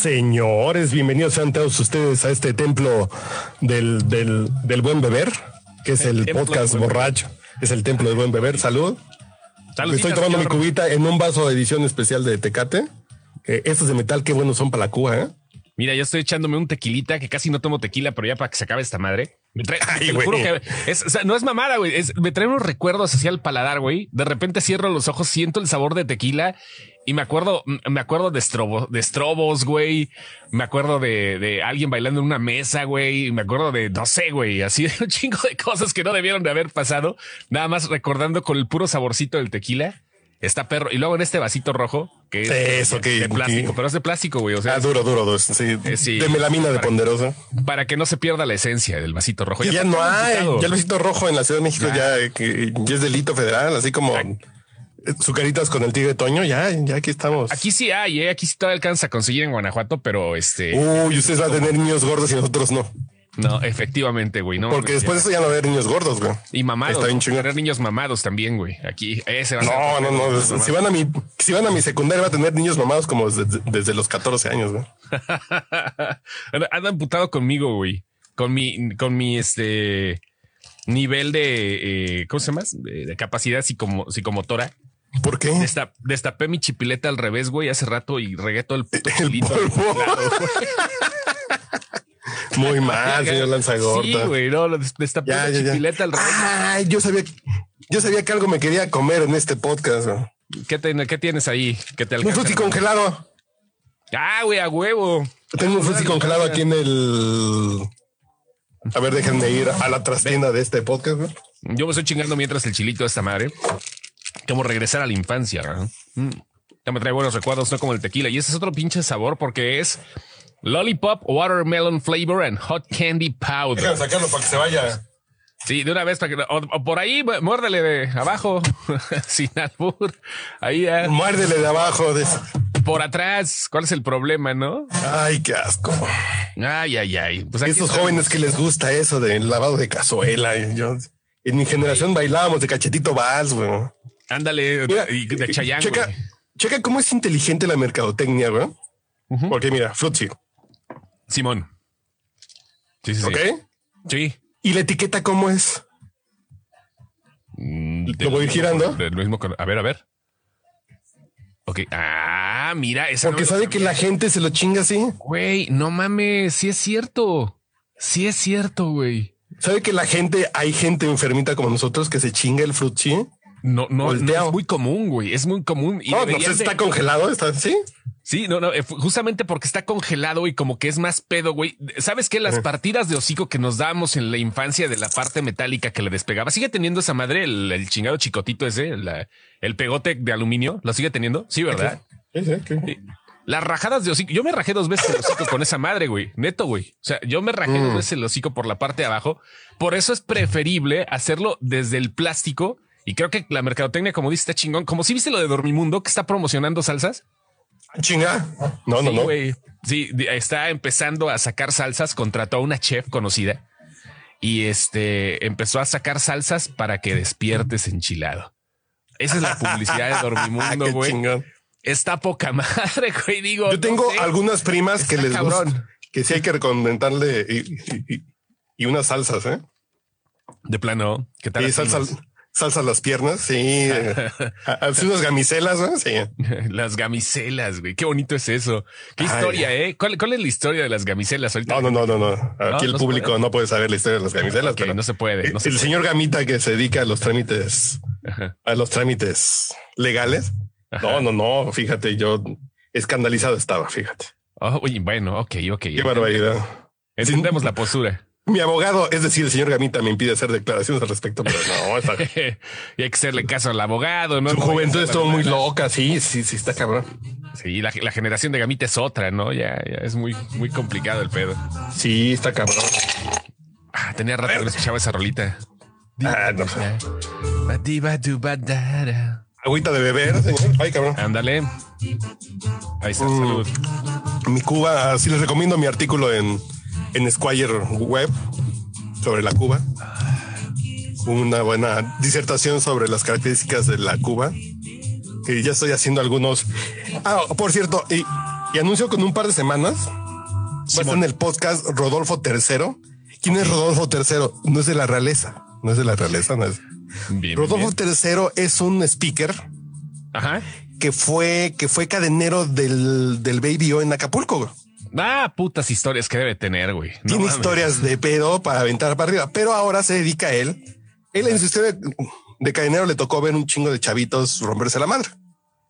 Señores, bienvenidos sean todos ustedes a este templo del, del, del buen beber, que es el, podcast borracho. Es el templo del buen beber. Salud. Estoy tomando mi cubita en un vaso de edición especial de Tecate. Que estos de metal, qué buenos son para la cuba, ¿eh? Mira, yo estoy echándome un tequilita que casi no tomo tequila, pero ya para que se acabe esta madre. Me trae, Ay, te lo güey. juro que es, o sea, no es mamada, güey. Me trae unos recuerdos hacia el paladar, güey. De repente cierro los ojos, siento el sabor de tequila y me acuerdo, me acuerdo de, estrobo, de estrobos, güey. Me acuerdo de, de alguien bailando en una mesa, güey. Me acuerdo de, no sé, güey, así de un chingo de cosas que no debieron de haber pasado. Nada más recordando con el puro saborcito del tequila. Está perro. Y luego en este vasito rojo, que es Eso, que- de plástico, pero es de plástico, güey. O sea, Ah, duro, duro, duro. Sí, Eh, sí. de melamina de ponderosa. para que no se pierda la esencia del vasito rojo. Ya, no hay. Ya el besito rojo en la Ciudad de México Ya. ya, que ya es delito federal, así como Ya. sucaritas con el tigre Toño. Ya, ya aquí estamos. Aquí sí hay, ¿eh? aquí sí todavía alcanza a conseguir en Guanajuato, pero este, Uy, ustedes van a tener niños gordos y nosotros no. no, efectivamente, güey, no. Porque mames, después de eso ya no va a haber niños gordos, güey. y mamados, Está bien chingón. tener niños mamados también, güey. Aquí ese va a ser No, no, no. Si van a mi, si van a mi secundaria, va a tener niños mamados como desde, desde los 14 años, güey. Anda emputado conmigo, güey. Con mi, con mi este nivel de eh, ¿cómo se llama? De, de capacidad psicomo- psicomotora. ¿Por qué? Desta- destapé mi chipileta al revés, güey, hace rato y regué todo el puto El chilito. polvo. Muy mal, señor Lanzagorta. Sí, güey, no, destapé Ya, la ya, ya. chipileta al revés. Ay, yo sabía, yo sabía que algo me quería comer en este podcast. ¿Qué, te- qué tienes ahí? ¿Qué te Un alcanza? frutti congelado. Ah, güey, a huevo. Tengo un frutti congelado aquí en el. A ver, déjenme ir a la trastienda de este podcast. Yo me estoy chingando mientras el chilito de esta madre. Como regresar a la infancia. Mm. Ya me trae buenos recuerdos, no como el tequila. Y ese es otro pinche sabor porque es lollipop, watermelon flavor and hot candy powder. sacarlo para que se vaya. Sí, de una vez para que o, o por ahí mu- muérdele de abajo sin albur. Ahí ah, Muérdele de abajo. De... por atrás. ¿Cuál es el problema, no? Ay, qué asco. Ay, ay, ay. Pues Estos jóvenes que les gusta eso del lavado de cazuela. Yo, en mi generación bailábamos de cachetito vals, güey. Ándale, Mira, y de Chayanne, checa, güey. checa cómo es inteligente la mercadotecnia, güey. Porque mira, Fruitsy, Simón. Sí, sí, sí. ¿ok? Sí. Y la etiqueta cómo es. Mm, ¿Lo voy ir girando? Del mismo color. A ver, a ver. Ok. Ah, mira, esa Porque no sabe que la gente se lo chinga así. Güey, no mames, sí es cierto. Sí es cierto, güey. Sabe que la gente, hay gente enfermita como nosotros que se chinga el Fruitsy. No, no, no es muy común, güey. Es muy común. Y No, no sé, de- está congelado, está así. Sí, no, no, eh, justamente porque está congelado y como que es más pedo, güey. ¿Sabes qué? Las partidas de hocico que nos dábamos en la infancia de la parte metálica que le despegaba, sigue teniendo esa madre, el, el chingado chicotito ese, la- el pegote de aluminio, ¿lo sigue teniendo? Sí, ¿verdad? Sí, sí, sí. Las rajadas de hocico. Yo me rajé dos veces el hocico con esa madre, güey. Neto, güey. O sea, yo me rajé dos veces el hocico por la parte de abajo. Por eso es preferible hacerlo desde el plástico. Y creo que la mercadotecnia, como dice, está chingón. Como si viste lo de Dormimundo que está promocionando salsas. Chinga. No, no, Sí, no. Sí, está empezando a sacar salsas. Contrató a una chef conocida y este empezó a sacar salsas para que despiertes enchilado. Esa es la publicidad de Dormimundo, güey. Está poca madre, güey. Digo, Yo tengo no sé. algunas primas que les gusta, cabrón. que sí hay que recomendarle y, y- y- unas salsas, ¿eh? De plano, ¿qué tal? Y salsa? Salsa las piernas, sí. Así unas gamicelas, ¿no? Sí. Las gamicelas, güey. Qué bonito es eso. Qué Ay. historia, ¿eh? ¿Cuál, cuál es la historia de las gamicelas ahorita? No, no, no, no, no. Aquí el no público puede. no puede saber la historia de las gamicelas, Ok, pero no se puede. No se el puede. señor Gamita que se dedica a los trámites, Ajá. a los trámites legales. Ajá. No, no, no. Fíjate, yo escandalizado estaba, fíjate. Oh, oye, bueno, ok, ok. Qué barbaridad. Entendemos la postura. Mi abogado, es decir, el señor Gamita, me impide hacer declaraciones al respecto, pero no, está... y hay que hacerle caso al abogado, ¿no? Su juventud estuvo muy loca, sí, sí, sí, está cabrón. Sí, la, la, generación de Gamita es otra, ¿no? Ya, ya es muy, muy complicado el pedo. Sí, está cabrón. Ah, tenía rato que no escuchaba esa rolita. Ah, no sé. Agüita de beber, señor. Ay, cabrón. Ándale. Ahí está, Mm. salud. Mi Cuba, sí les recomiendo mi artículo en, en Squire Web sobre la Cuba. Una buena disertación sobre las características de la Cuba. Que ya estoy haciendo algunos. Ah, por cierto, y, y anuncio con un par de semanas. Va a estar en el podcast Rodolfo III. ¿Quién es Rodolfo III? No es de la realeza. No es de la realeza. No es. Bien, Rodolfo bien. III es un speaker Ajá. que fue, que fue cadenero del, del Baby O en Acapulco. Ah, putas historias que debe tener, güey. No Tiene mames. historias de pedo para aventar para arriba, pero ahora se dedica a él. Él en su historia de cadenero le tocó ver un chingo de chavitos romperse la madre.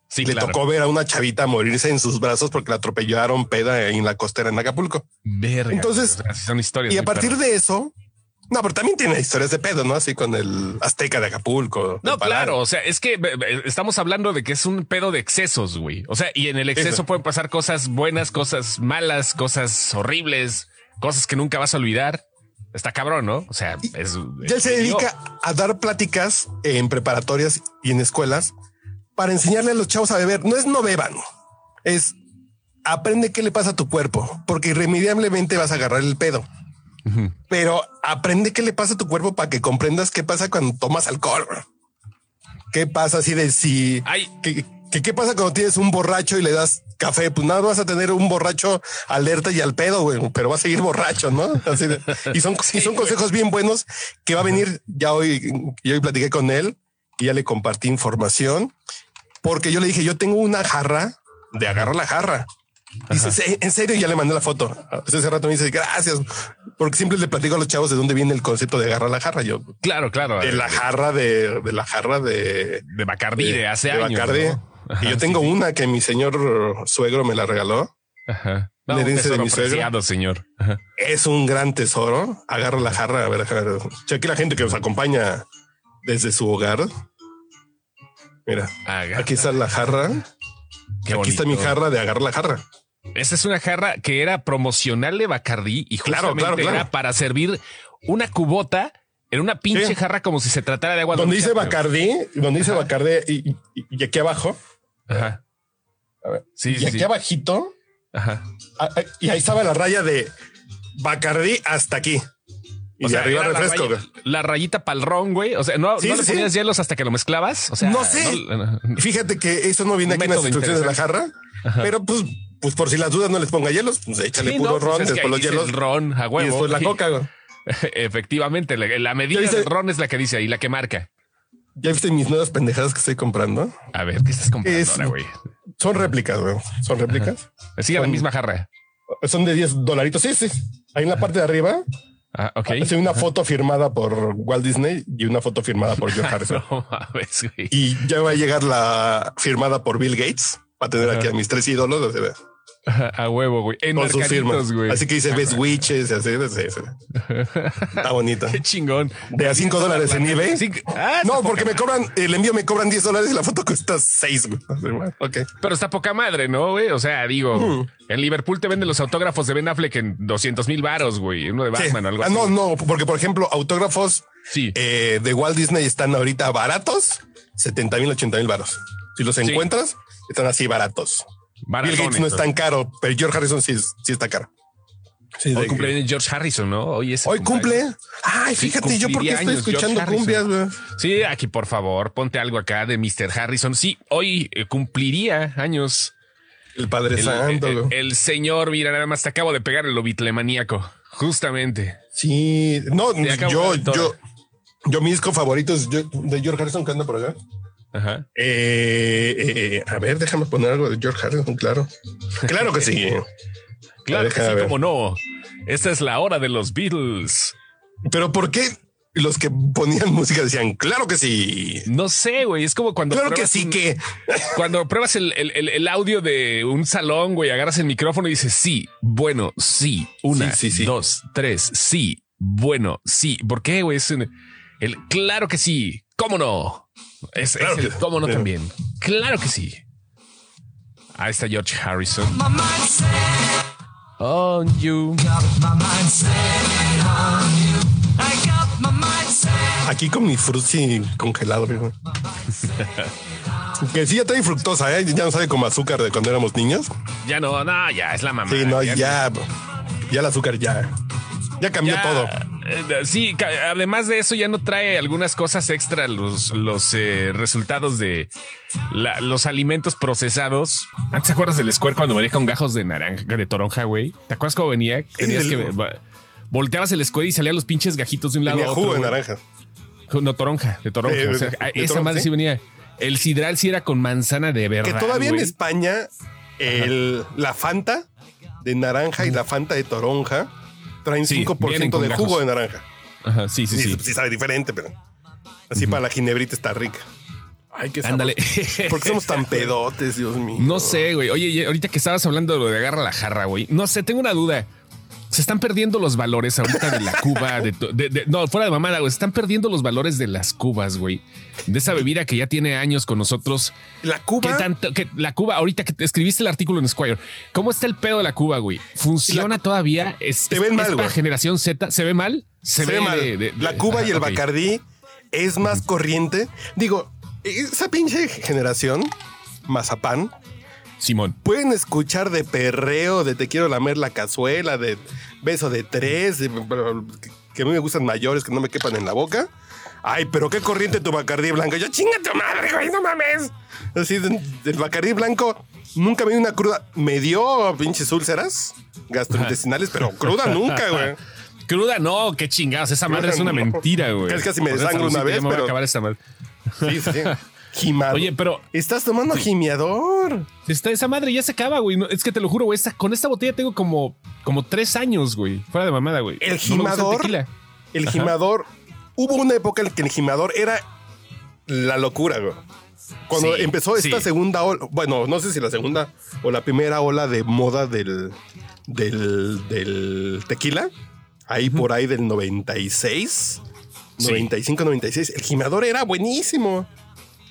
Sí, le claro. tocó ver a una chavita morirse en sus brazos porque la atropellaron peda en la costera en Acapulco. Verga. Entonces, son historias. Y a partir perras. de eso, no, pero también tiene historias de pedo, ¿no? Así con el Azteca de Acapulco. No, claro. O sea, es que eh, eh, estamos hablando de que es un pedo de excesos, güey. O sea, y en el exceso Eso. pueden pasar cosas buenas, cosas malas, cosas horribles, cosas que nunca vas a olvidar. Está cabrón, ¿no? O sea, es. Ya se dedica a dar pláticas en preparatorias y en escuelas para enseñarle a los chavos a beber. No es no beban, es aprende qué le pasa a tu cuerpo, porque irremediablemente vas a agarrar el pedo. Pero aprende qué le pasa a tu cuerpo para que comprendas qué pasa cuando tomas alcohol. bro. ¿Qué pasa así de si Ay. ¿Qué, qué, qué pasa cuando tienes un borracho y le das café? Pues nada, vas a tener un borracho alerta y al pedo, güey, pero va a seguir borracho, ¿no? Así de- y son, y son consejos bien buenos que va a venir. Ya hoy, yo hoy platiqué con él y ya le compartí información porque yo le dije, yo tengo una jarra de agarrar la jarra. Dice, "¿Sí, en serio, y ya le mandé la foto. Ese rato me dice, gracias, porque siempre le platico a los chavos de dónde viene el concepto de agarrar la jarra. Yo, Claro, claro. de la jarra de, de la jarra de, de Bacardí de hace de años. ¿no? Ajá, y yo tengo sí. una que mi señor suegro me la regaló. Ajá. No, Le dice de mi suegro. señor. Ajá. Es un gran tesoro. Agarro la jarra. A ver, a ver. Aquí la gente que nos acompaña desde su hogar. Mira, Agarra. aquí está la jarra. Qué aquí está mi jarra de agarrar la jarra. Esta es una jarra que era promocional de Bacardí y justamente claro, claro. era para servir una cubota en una pinche Sí. jarra como si se tratara de agua. Donde dice Bacardí, donde dice Bacardí y, y- y aquí abajo, Ajá. A ver. Sí, y sí, aquí abajito, Ajá. ah, y ahí estaba la raya de Bacardí hasta aquí. O sea, arriba era la refresco. raya- La, rayita pa'l ron, güey. O sea, no, Sí, no sí, le sí. ponías hielos hasta que lo mezclabas. O sea, No sé. no- Fíjate que eso no viene aquí en las instrucciones de la jarra, pero pues, pues por si las dudas no les ponga hielos, pues échale Sí, puro no, pues ron, es que después los hielos el ron a huevo. y después la Sí. coca. güey. Efectivamente, la, la medida del ron es la que dice ahí, la que marca. ¿Ya viste mis nuevas pendejadas que estoy comprando? A ver, ¿qué estás comprando Es- ahora, güey? Son réplicas, güey. Son réplicas. Sigue la Son- misma jarra. Son de 10 dolaritos. Sí, sí. Ahí en la parte de arriba Ah, ok. hay una foto firmada por Walt Disney y una foto firmada por George Harrison. No mames. Y ya va a llegar la firmada por Bill Gates para tener aquí a mis tres ídolos. A huevo, güey. En Con sus firmas. mercaditos, güey. Así que dice Best Witches, así, así, así. Está bonito. Qué chingón. De a 5 dólares en eBay. Sí, ah, No, porque me cobran, el envío me cobran 10 dólares y la foto cuesta 6. güey. Así, bueno, Ok. Pero está poca madre, ¿no, güey? O sea, digo, Mm. en Liverpool te venden los autógrafos de Ben Affleck en 200 mil varos, güey. Uno de Sí. Batman o algo Ah, así. no, no, porque por ejemplo, autógrafos Sí. eh, de Walt Disney están ahorita baratos, 70 mil, 80 mil baros. Si los encuentras, están así baratos. Bill Gates no es tan caro, pero George Harrison sí, es- sí está caro. Sí, Hoy cumple George Harrison, ¿no? Hoy es. Hoy cumple. Ay, Sí, fíjate, yo porque estoy escuchando cumbias, güey. Sí, aquí por favor, ponte algo acá de Mr. Harrison. Sí, hoy eh, cumpliría años El Padre el, Santo. el- señor. Mira, nada más te acabo de pegar el obitlemaníaco. Justamente. Sí, no, yo, yo, yo, mi disco favorito es yo- de George Harrison que anda por acá. Ajá. Eh, eh, a ver, déjame poner algo de George Harrison, claro. Claro que sí. Claro que sí, como no. Esta es la hora de los Beatles. Pero ¿por qué los que ponían música decían, claro que sí? No sé, güey. Es como cuando. Claro que sí un- que... Cuando pruebas el, el- el- audio de un salón, güey, agarras el micrófono y dices sí, bueno, sí, una, Sí, sí, sí. dos, tres, sí, bueno. Sí, ¿por qué, güey? Es el claro que sí. ¿Cómo no? Es, Claro es el que- cómo no también. Claro que sí. Ahí está George Harrison. On you. Aquí con mi frutzi congelado, viejo. Que sí ya trae fructosa, ¿eh? Ya no sabe como azúcar de cuando éramos niños. Ya no, no, ya es la mamá. Sí, no, ya. Ya el azúcar ya. Ya cambió Ya, todo. Eh, Sí, ca- además de eso ya no trae algunas cosas extra los, los eh, resultados de la- los alimentos procesados. ¿Antes te acuerdas del Square cuando venía con gajos de naranja, de toronja, güey? ¿Te acuerdas cómo venía? Tenías que va- volteabas el Square y salían los pinches gajitos de un lado Tenía a otro. jugo de naranja. No, toronja, de toronja. Eh, o sea, de- a- de esa madre ¿sí? sí venía. El sidral sí era con manzana de verdad. Que todavía en. España, el, la Fanta de naranja y la Fanta de toronja traen Sí, 5% vienen con de jugo de naranja. Ajá, sí, sí, Sí, sí. sí sabe diferente, pero así para la ginebrita está rica. Ay, qué Ándale. ¿Por qué somos tan pedotes, Dios mío? No sé, güey. Oye, ahorita que estabas hablando de lo de agarra la jarra, güey. No sé, tengo una duda. Se están perdiendo los valores ahorita de la Cuba, de, to- de- de- no, fuera de mamada, güey. Se están perdiendo los valores de las cubas, güey. De esa bebida que ya tiene años con nosotros. La ¿Qué Cuba. tanto? Que la Cuba, ahorita que te escribiste el artículo en Squire, ¿cómo está el pedo de la Cuba, güey? ¿Funciona todavía? ¿Es, Te es- ven es mal, para generación Z? ¿Se ve mal? Se, ve mal. la Cuba y el. Bacardí es más corriente. Digo, esa pinche generación, Mazapán, Simón. pueden escuchar de perreo, de te quiero lamer la cazuela, de beso de tres, de- que a mí me gustan mayores que no me quepan en la boca. Ay, pero qué corriente tu Bacardí blanco. Yo chinga tu madre, güey, no mames. Así, del Bacardí blanco nunca me dio una cruda. Me dio pinches úlceras gastrointestinales, pero cruda nunca, güey. Cruda, no, qué chingados. Esa madre es una no. mentira, güey. Casi casi me desangro una vez, me voy a pero- acabar esta madre. Sí, sí, sí. Gimado. Oye, pero Estás tomando gimiador. Está esa madre ya se acaba, güey. No, es que te lo juro, güey. esta- con esta botella tengo como, como tres años, güey. Fuera de mamada, güey. El gimador. El Ajá. gimador. Hubo una época en que el gimador era la locura, güey. Cuando Sí, empezó esta sí. segunda ola, bueno, no sé si la segunda o la primera ola de moda del, del, del tequila, ahí por ahí del 96, Sí. 95, 96, el gimador era buenísimo.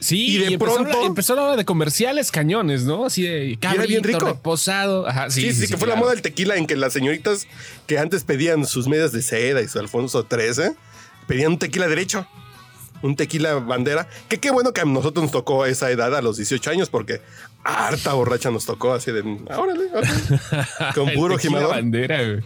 Sí, Y de pronto- empezó la hora de comerciales cañones, ¿no? Así de era bien rico. reposado. Ajá, sí, Sí, sí, que fue la moda del tequila en que las señoritas que antes pedían sus medias de seda y su Alfonso XIII pedían un tequila derecho, un tequila bandera. Que qué bueno que a nosotros nos tocó esa edad a los 18 años porque harta borracha nos tocó así de, órale, órale", con puro gimador. bandera, güey.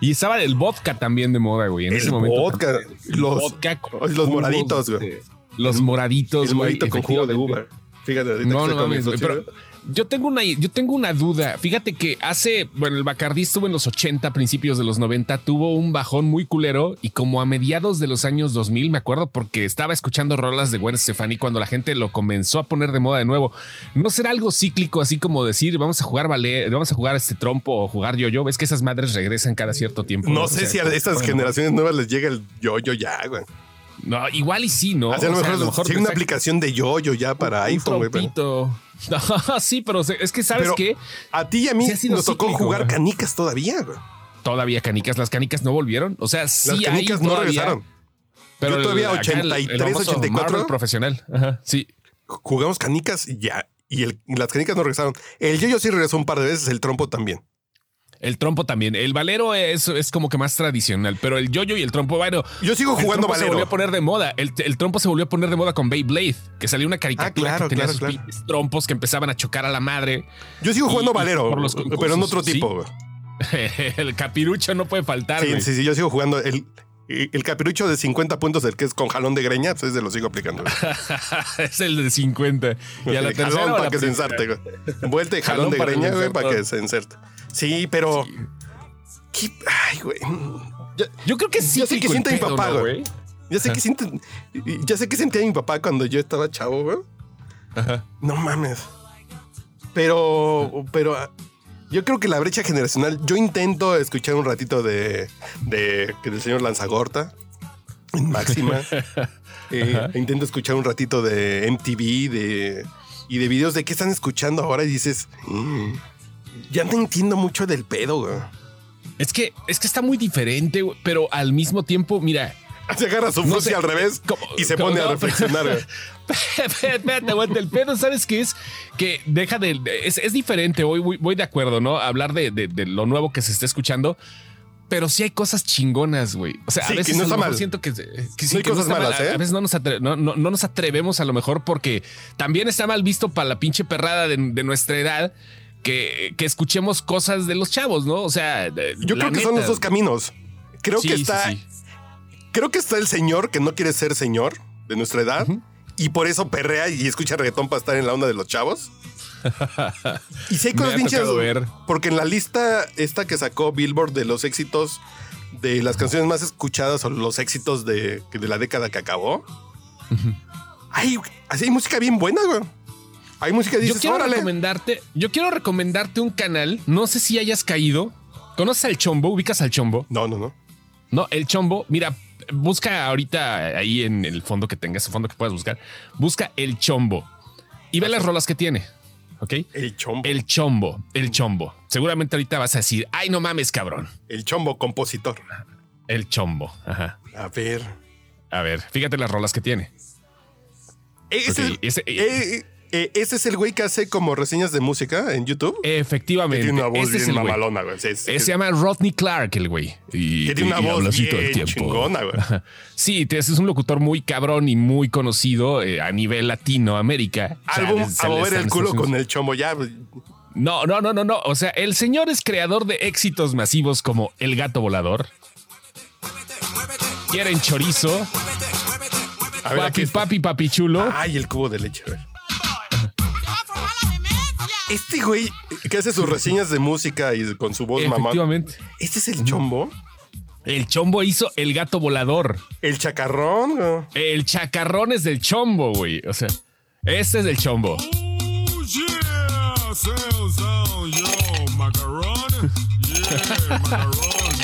Y estaba el vodka también de moda, güey. En El ese momento. vodka, los, vodka los moraditos, güey. de- Los moraditos, El güey. morito con jugo de uva. Fíjate, ahorita No, que no mames, güey, pero yo tengo una yo tengo una duda. Fíjate que hace, bueno, el Bacardí estuvo en los 80, principios de los 90, tuvo un bajón muy culero y como a mediados de los años 2000, me acuerdo porque estaba escuchando rolas de Gwen Stefani cuando la gente lo comenzó a poner de moda de nuevo. ¿No será algo cíclico así como decir, vamos a jugar ballet, vamos a jugar este trompo o jugar yo-yo? ¿Ves que esas madres regresan cada cierto tiempo? No sé sea, si a estas bueno, generaciones nuevas les llega el yo-yo ya, güey. No, igual y sí, ¿no? Así a lo O sea, mejor, sí hay te una aplicación de yo-yo ya para un iPhone, güey. pero- sí, pero es que sabes qué? a ti y a mí Sí nos tocó cíclico, jugar güey. canicas todavía, güey. Todavía canicas, las canicas no volvieron. O sea, sí Las hay canicas no todavía, regresaron. Pero Yo el- todavía el- el 83, famoso 84. Marvel profesional. Ajá, sí. Jugamos canicas y ya. Y, el- y las canicas no regresaron. El yo-yo sí regresó un par de veces, el trompo también. El trompo también. El valero es, es como que más tradicional, pero el yoyo y el trompo, bueno. Yo sigo el jugando trompo se valero. volvió a poner de moda. El, el trompo se volvió a poner de moda con Beyblade, que salió una caricatura Ah, claro, que tenía claro, sus claro. trompos que empezaban a chocar a la madre. Yo sigo jugando Y- valero, pero en otro tipo, el capirucho no puede faltar. Sí, sí, sí, yo sigo jugando el, el capirucho de 50 puntos, el que es con jalón de greña, pues ese lo sigo aplicando. es el de 50. Y a la jalón para que se ensarte. Vuelta y jalón, Jalón de greña, güey, para que se inserte. Sí, pero. Ay, güey. Yo creo que sí. Ya sé que siente mi papá, ¿no, güey. ya sé que siente, ya sé que sentía mi papá cuando yo estaba chavo, güey. Ajá. No mames. Pero, pero ah, yo creo que la brecha generacional, yo intento escuchar un ratito de, de del señor Lanzagorta en máxima. Eh, intento escuchar un ratito de MTV de, y de videos de qué están escuchando ahora y dices, "Mm, ya no entiendo mucho del pedo, güey. Es que, es que está muy diferente, güey, pero al mismo tiempo, mira, Se agarra su No sé, al revés ¿cómo- y se pone a reflexionar. Espérate, aguanta. El pedo, ¿sabes qué es? Que deja de. Es, es diferente. Hoy voy, voy de acuerdo, ¿no? Hablar de, de- de lo nuevo que se está escuchando. Pero sí hay cosas chingonas, güey. O sea, Sí, a que veces no a está lo mejor mal. siento que, que sí, No hay que cosas malas, A- ¿eh? A veces no nos, atre- no, no- no nos atrevemos a lo mejor porque también está mal visto para la pinche perrada de, de nuestra edad que, que escuchemos cosas de los chavos, ¿no? O sea, de- Yo creo que son los dos caminos. Creo Sí, que está, sí. creo que está el señor que no quiere ser señor de nuestra edad y por eso perrea y escucha reggaetón para estar en la onda de los chavos. y si hay cosas ver. porque en la lista esta que sacó Billboard de los éxitos de las canciones más escuchadas o los éxitos de, de la década que acabó, hay, así hay música bien buena, güey. Hay música que Yo quiero órale. recomendarte, yo quiero recomendarte un canal. No sé si hayas caído. ¿Conoces al Chombo? ¿Ubicas al Chombo? No, no, no. No, el Chombo. Mira, busca ahorita ahí en el fondo que tengas, el fondo que puedas buscar. Busca el Chombo y ve las rolas que tiene. ¿Ok? El chombo. El Chombo, el Chombo. Seguramente ahorita vas a decir, ay, no mames, cabrón. El chombo compositor. El Chombo. Ajá. A ver. A ver, fíjate las rolas que tiene. Ese, ese- eh, eh, ese es el güey que hace como reseñas de música en YouTube. Efectivamente. tiene una voz ese es bien el mamalona, güey. Sí, sí, Se llama Rodney Clark, el güey. Y, Que tiene una y voz bien todo el tiempo. chingona, güey. Sí, es un locutor muy cabrón y muy conocido eh, a nivel Latinoamérica. O sea, Álbum desde- a mover el culo con el chombo ya. No, no, no, no, no. O sea, el señor es creador de éxitos masivos como El Gato Volador. Quieren chorizo. A ver, Papi, papi, papi chulo. Ay, el cubo de leche, güey. Este güey que hace sus reseñas de música y con su voz mamá. Efectivamente. Este es el chombo. El chombo hizo El Gato Volador. El chacarrón. El chacarrón es del chombo, güey. O sea, este es del chombo. Oh yeah, sound sound yo, macaron, yeah, macaron,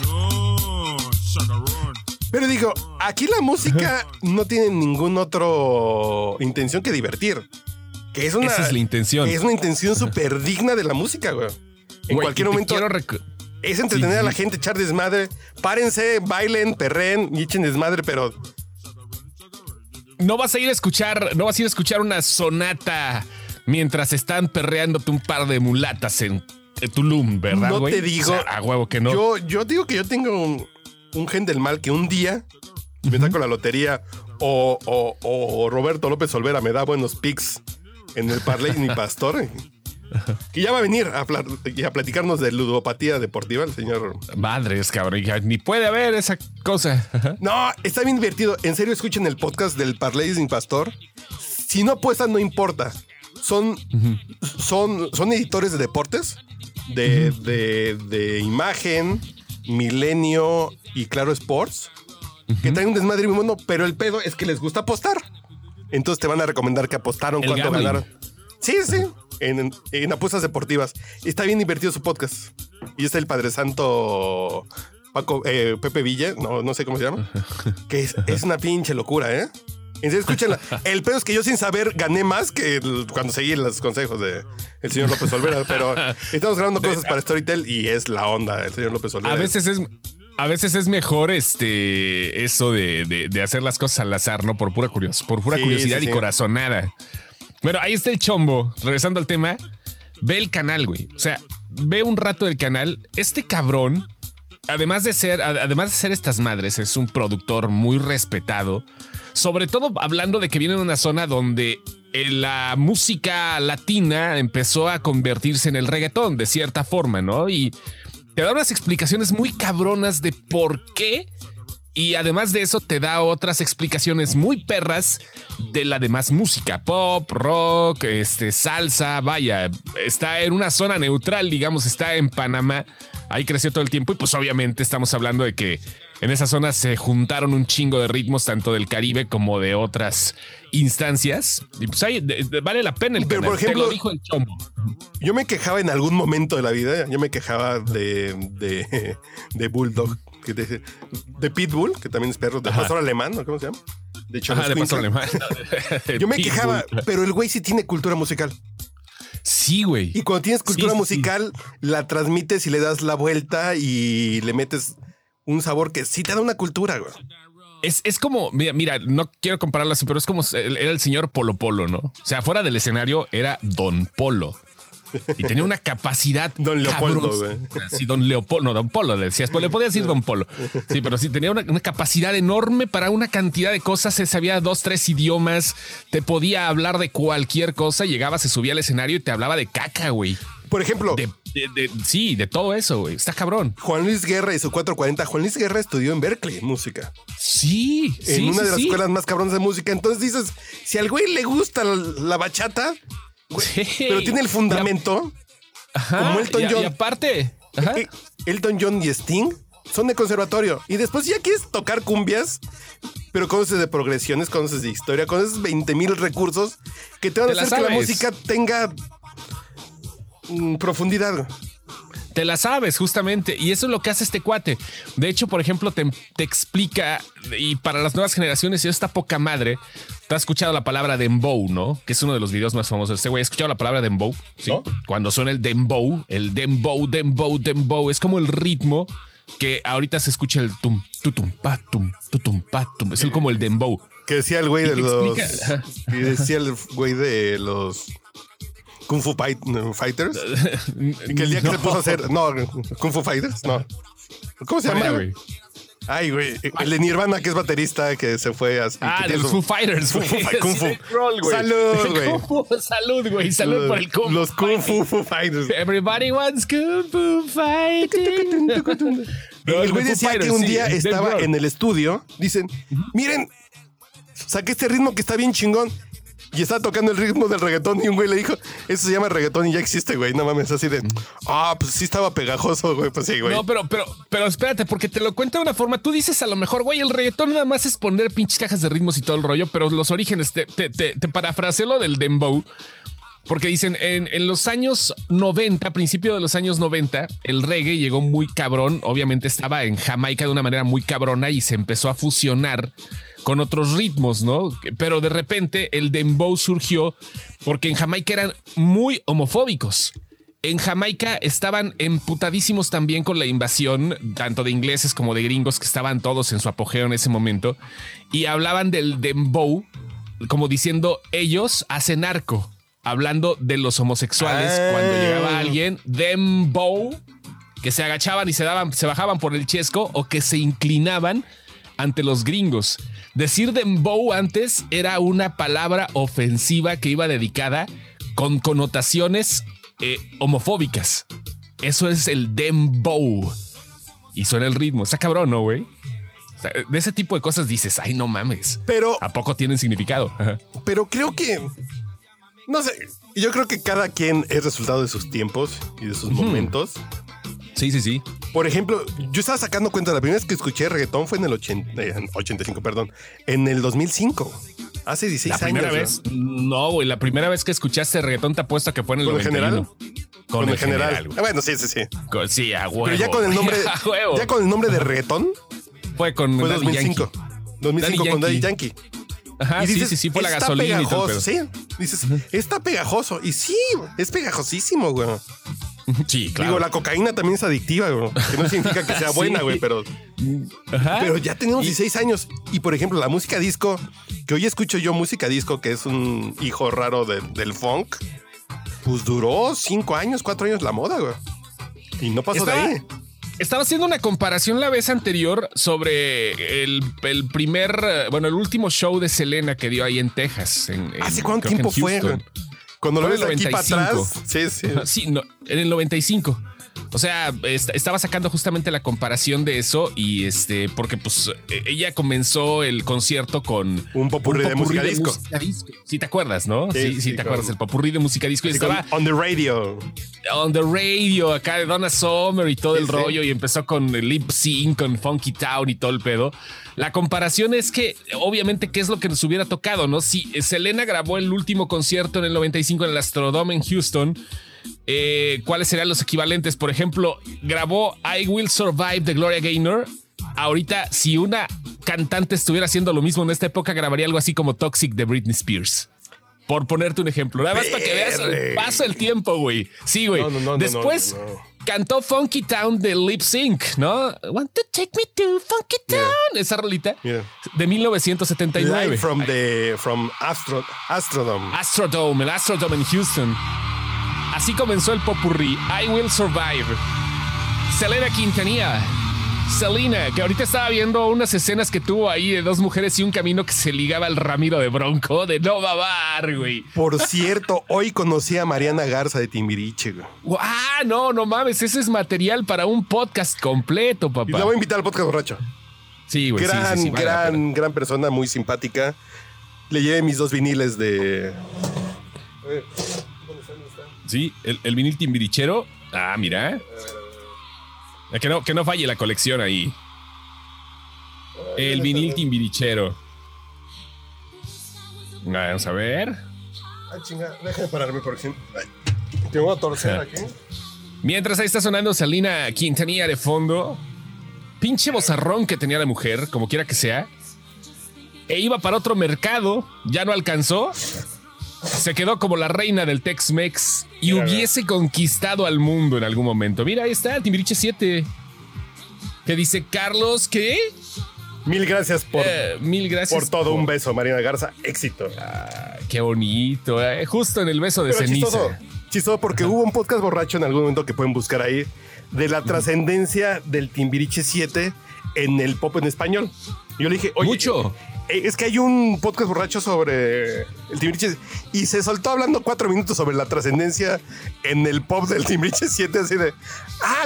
no, chacarón. Pero digo, aquí la música no tiene ningún otro intención que divertir. Que es una, Esa es la intención. Es una intención súper digna de la música, güey. En Güey, cualquier momento es entretener Sí, a la gente, echar desmadre. Párense, bailen, perren y echen desmadre, pero No vas a ir a escuchar, no vas a ir a escuchar una sonata mientras están perreándote un par de mulatas en, en Tulum, ¿verdad, no güey? te digo. O sea, a huevo que no. Yo, yo digo que yo tengo un, un gen del mal que un día me saco la lotería o, o- o Roberto López Olvera me da buenos pics en el Parley mi pastor. Que ya va a venir a, y a platicarnos de ludopatía deportiva el señor. Madres, cabrón, ya ni puede haber esa cosa. No, está bien divertido. En serio, escuchen el podcast del Parley sin pastor. Si no apuestan, no importa. Son, son, son editores de deportes, de, de, de imagen, Milenio y Claro Sports, que traen un desmadre muy bueno, pero el pedo es que les gusta apostar. Entonces te van a recomendar que apostaron, cuánto gambling. ganaron. Sí, sí, en, en apuestas deportivas. Está bien divertido su podcast. Y está el Padre Santo Paco, eh, Pepe Villa, no, no sé cómo se llama, que es, es una pinche locura, ¿eh? En serio, escúchenla. El pedo es que yo sin saber gané más que el- cuando seguí los consejos de el señor López Olvera, pero estamos grabando cosas para Storytel y es la onda el señor López Olvera. A veces es. A veces es mejor este eso de, de- de hacer las cosas al azar, ¿no? Por pura curiosidad, por pura Sí, curiosidad sí, y corazonada. Bueno, ahí está el chombo. Regresando al tema, ve el canal, güey. O sea, ve un rato del canal. Este cabrón, además de ser, ad- además de ser estas madres, es un productor muy respetado. Sobre todo hablando de que viene de una zona donde eh, la música latina empezó a convertirse en el reggaetón de cierta forma, ¿no? Y te da unas explicaciones muy cabronas de por qué. Y además de eso, te da otras explicaciones muy perras de la demás música: pop, rock, este, salsa. Vaya, está en una zona neutral, digamos, está en Panamá. Ahí creció todo el tiempo. Y pues, obviamente, estamos hablando de que en esa zona se juntaron un chingo de ritmos, tanto del Caribe como de otras instancias. Y pues de- de- vale la pena el Pero, canal. por Te ejemplo- lo dijo el chombo. Yo me quejaba en algún momento de la vida, yo me quejaba de, de, de Bulldog, que te- de Pitbull, que también es perro, de pastor alemán, ¿no? ¿cómo se llama? De Ajá, de pastor alemán. Yo me Pitbull. quejaba, pero el güey sí tiene cultura musical. Sí, güey. Y cuando tienes cultura Sí, sí, sí. musical, la transmites y le das la vuelta y le metes un sabor que sí te da una cultura, güey. Es, es como, mira, mira, no quiero compararlo así, pero es como era el señor Polo Polo, ¿no? O sea, fuera del escenario era Don Polo. Y tenía una capacidad. Don Leopoldo, güey. Sí, Don Leopoldo, no, Don Polo, le decías, pues le podía decir Don Polo. Sí, pero sí tenía una, una capacidad enorme para una cantidad de cosas. Se sabía dos, tres idiomas, te podía hablar de cualquier cosa. Llegaba, se subía al escenario y te hablaba de caca, güey. Por ejemplo, De, de- de- sí, de todo eso, güey. Está cabrón. Juan Luis Guerra y su 440. Juan Luis Guerra estudió en Berkeley música. Sí, en sí, una de las sí. escuelas más cabronas de música. Entonces dices, si al güey le gusta la, la bachata, güey, Sí. pero tiene el fundamento, Ajá, como Elton y John. Y aparte, ajá. eh, Elton John y Sting son de conservatorio. Y después ya quieres tocar cumbias, pero conoces de progresiones, conoces de historia, conoces 20 mil recursos que te van a Te hacer que la música tenga mm, profundidad. Te la sabes, justamente. Y eso es lo que hace este cuate. De hecho, por ejemplo, te, te explica, y para las nuevas generaciones, y esta poca madre, te has escuchado la palabra dembow, ¿no? Que es uno de los videos más famosos de este güey. ¿Has escuchado la palabra dembow? Sí. ¿No? Cuando suena el dembow, el dembow, dembow, dembow, es como el ritmo que ahorita se escucha el tum, tutum, patum, tutum, patum. Es el, como el dembow. Que decía el güey de los. explica- Y decía el güey de los. Kung Fu Fight- Fighters. Que el día que se puso a hacer. No, Kung Fu Fighters, no. ¿Cómo se llama? Güey. Ay, güey. El de Nirvana, que es baterista, que se fue así. Ah, que de tiene los su- Foo Fighters, Kung güey. Fu, Kung Fu. roll, güey. Salud, güey. Salud, güey. Salud por el Kung Fu Los Kung Fu, Fu Fighters. Everybody wants Kung Fu fighting. Y el güey decía que Fighters, un día estaba en el estudio. Dicen, miren, saqué este ritmo que está bien chingón. Y estaba tocando el ritmo del reggaetón y un güey le dijo, eso se llama reggaetón y ya existe, güey. No mames, así de, ah, pues sí estaba pegajoso, güey. Pues sí, güey. No, pero, pero, pero espérate, porque te lo cuenta de una forma. Tú dices a lo mejor, güey, el reggaetón nada más es poner pinches cajas de ritmos y todo el rollo, pero los orígenes, te, te, te, parafraseo lo del dembow. Porque dicen, en, en los años 90, principio de los años 90, el reggae llegó muy cabrón. Obviamente estaba en Jamaica de una manera muy cabrona y se empezó a fusionar con otros ritmos, ¿no? Pero de repente el dembow surgió porque en Jamaica eran muy homofóbicos. En Jamaica estaban emputadísimos también con la invasión, tanto de ingleses como de gringos, que estaban todos en su apogeo en ese momento, y hablaban del dembow como diciendo ellos hacen arco, hablando de los homosexuales Ah. cuando llegaba alguien, dembow, que se agachaban y se daban, se bajaban por el chesco o que se inclinaban ante los gringos. Decir dembow antes era una palabra ofensiva que iba dedicada con connotaciones eh, homofóbicas. Eso es el dembow. Y suena el ritmo. Está cabrón, ¿no, güey? O sea, de ese tipo de cosas dices, ay, no mames. Pero, ¿A poco tienen significado? Pero creo que, no sé, yo creo que cada quien es resultado de sus tiempos y de sus momentos. Sí, sí, sí. Por ejemplo, yo estaba sacando cuenta, la primera vez que escuché reggaetón fue en el 80, eh, 85, perdón, en el 2005. Hace 16 La primera años. vez. ¿no? No, güey. La primera vez que escuchaste reggaetón te apuesto que fue en el ¿Con el 91. general? Con, el general. Ah, bueno, sí, sí, sí. Con- sí, a huevo. Pero ya con el nombre, ya con el nombre de reggaetón, Fue con fue Daddy 2005. Yankee. 2005 con Daddy Yankee. Ajá, Y sí, dices, sí, sí. Fue la gasolina y todo. Sí, dices, está pegajoso. Y sí, es pegajosísimo, güey. Sí, claro. Digo, la cocaína también es adictiva, güey. Que no significa que sea Sí. buena, güey, pero, Ajá. pero ya tenemos 16 años. Y por ejemplo, la música disco, que hoy escucho yo música disco, que es un hijo raro de- del funk, pues duró 5 años, 4 años la moda, güey. Y no pasó Estaba- de ahí. Estaba haciendo una comparación la vez anterior sobre el, el primer, eh, bueno, el último show de Selena que dio ahí en Texas. en- en- ¿Hace cuánto tiempo fue, güey? Cuando lo ves aquí para 95. atrás. Sí, sí. Sí, no, en el 95. O sea, est- estaba sacando justamente la comparación de eso y este, porque pues eh, ella comenzó el concierto con Un popurrí de música disco. Sí, te acuerdas, ¿no? Sí, Sí, te acuerdas, el popurrí de música disco y estaba on the radio. on the radio acá de Donna Summer y todo Sí, el rollo y empezó con el lip sync, con Funky Town y todo el pedo. La comparación es que obviamente qué es lo que nos hubiera tocado, ¿no? Si Selena grabó el último concierto en el 95 en el Astrodome en Houston, eh, ¿cuáles serían los equivalentes? Por ejemplo, grabó I Will Survive de Gloria Gaynor. Ahorita, si una cantante estuviera haciendo lo mismo en esta época, grabaría algo así como Toxic de Britney Spears. Por ponerte un ejemplo. Nada más para que veas el paso del tiempo, güey. Sí, güey. No, no, no, no, Después cantó Funky Town de Lip Sync, ¿no? Want to take me to Funky. Town. Esa rolita de 1979. Live from the from Astro Astrodome. Astrodome, el Astrodome en Houston. Así comenzó el popurrí. I Will Survive. Selena Quintanilla. Selena, que ahorita estaba viendo unas escenas que tuvo ahí de dos mujeres y un camino que se ligaba al Ramiro de Bronco de no babar, güey. Por cierto, hoy conocí a Mariana Garza de Timbiriche. güey. Ah, no, no mames, ese es material para un podcast completo, Y papá. la voy a invitar al podcast borracho. Sí, güey. gran, sí, sí, gran, gran persona, muy simpática. Le llevé mis dos viniles de. Sí, el, el vinil timbirichero. Ah, mira. Eh, Que no, que no falle la colección ahí. El vinil timbirichero. Vamos a ver. Ay, chinga, déjame pararme ay, Te voy a torcer aquí. Mientras ahí está sonando Salina Quintanilla de fondo. Pinche bozarrón que tenía la mujer, como quiera que sea. E iba para otro mercado, ya no alcanzó. Se quedó como la reina del Tex-Mex y Mira, hubiese conquistado al mundo en algún momento. Mira, ahí está, Timbiriche 7. Que dice Carlos, ¿qué? Mil gracias por, Eh, mil gracias. por todo. Un beso, Mariana Garza. Éxito. Qué bonito, eh. justo en el beso de Pero ceniza. chistoso, chistoso porque hubo un podcast borracho en algún momento que pueden buscar ahí de la trascendencia del Timbiriche 7 en el pop en español. Yo le dije, oye, Mucho. eh, es que hay un podcast borracho sobre el Timbiriche y se soltó hablando cuatro minutos sobre la trascendencia en el pop del Timbiriche 7 así de, ah,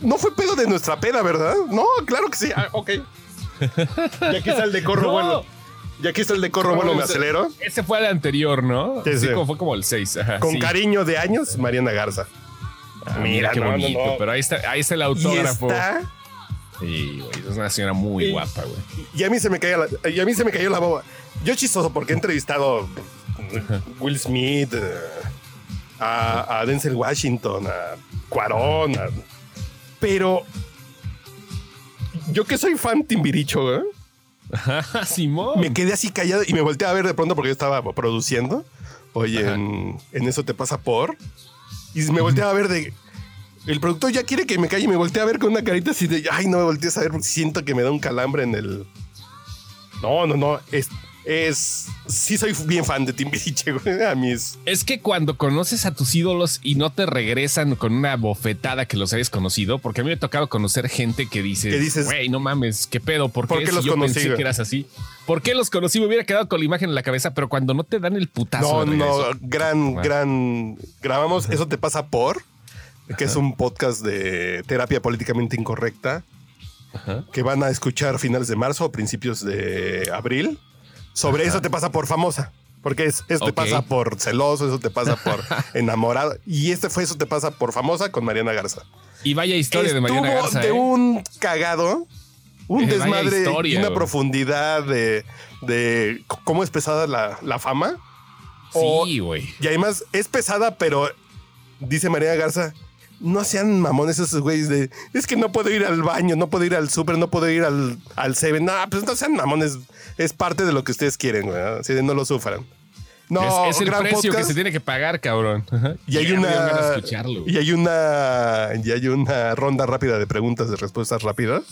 no fue pedo de nuestra peda, ¿verdad? No, claro que sí, ah, ok. Y aquí está el de corro No. bueno. Y aquí está el de corro bueno, me ese- acelero. Ese fue el anterior, ¿no? Sí, Sí, sí. como fue como el 6. Ajá, Con sí. cariño de años, Mariana Garza. Ah, mira, qué no, no, bonito. no. Pero ahí está, ahí está el Y autógrafo. está Sí, güey. Es una señora muy Y- guapa, güey. Y a mí se me caía la, y a mí se me cayó la boba. Yo chistoso porque he entrevistado a Will Smith, eh, a, a Denzel Washington, a Cuarón, a- pero yo que soy fan timbiricho, ¿eh? Simón. me quedé así callado y me volteé a ver de pronto porque yo estaba produciendo. Oye, en, en eso te pasa por. Y me volteé a ver de. El productor ya quiere que me calle y me volteé a ver con una carita así de. Ay, no me volteé a ver porque siento que me da un calambre en el. No, no, no. Es. es sí, soy bien fan de Timbiriche, güey. A mí es. Es que cuando conoces a tus ídolos y no te regresan con una bofetada que los hayas conocido, porque a mí me ha tocado conocer gente que dice, Que dices, güey, no mames, qué pedo, ¿por qué, ¿por qué si los yo conocí, pensé güey? que eras así? ¿Por qué los conocí? Me hubiera quedado con la imagen en la cabeza, pero cuando no te dan el putazo. No, de no, regreso. gran, Bueno. gran. Grabamos Eso te pasa por. Que es un podcast de terapia políticamente incorrecta. Ajá. que van a escuchar a finales de marzo o principios de abril. Sobre eso te pasa por famosa. Porque es, eso te pasa por celoso, eso te pasa por enamorado. Y este fue eso te pasa por famosa con Mariana Garza. Y vaya historia de Mariana Garza. de ¿eh? un cagado, un Eh, desmadre historia, y una profundidad de, de cómo es pesada la, la fama. O- Sí, güey. y además es pesada, pero dice María Garza, no sean mamones esos güeyes de, es que no puedo ir al baño, no puedo ir al súper, no puedo ir al, al Seven. No, pues no sean mamones. Es parte de lo que ustedes quieren, güey. Así de no lo sufran. No, es, es el gran precio que se tiene que pagar, cabrón. Ajá. Y hay Ya una escucharlo, y hay una y hay una ronda rápida de preguntas de respuestas rápidas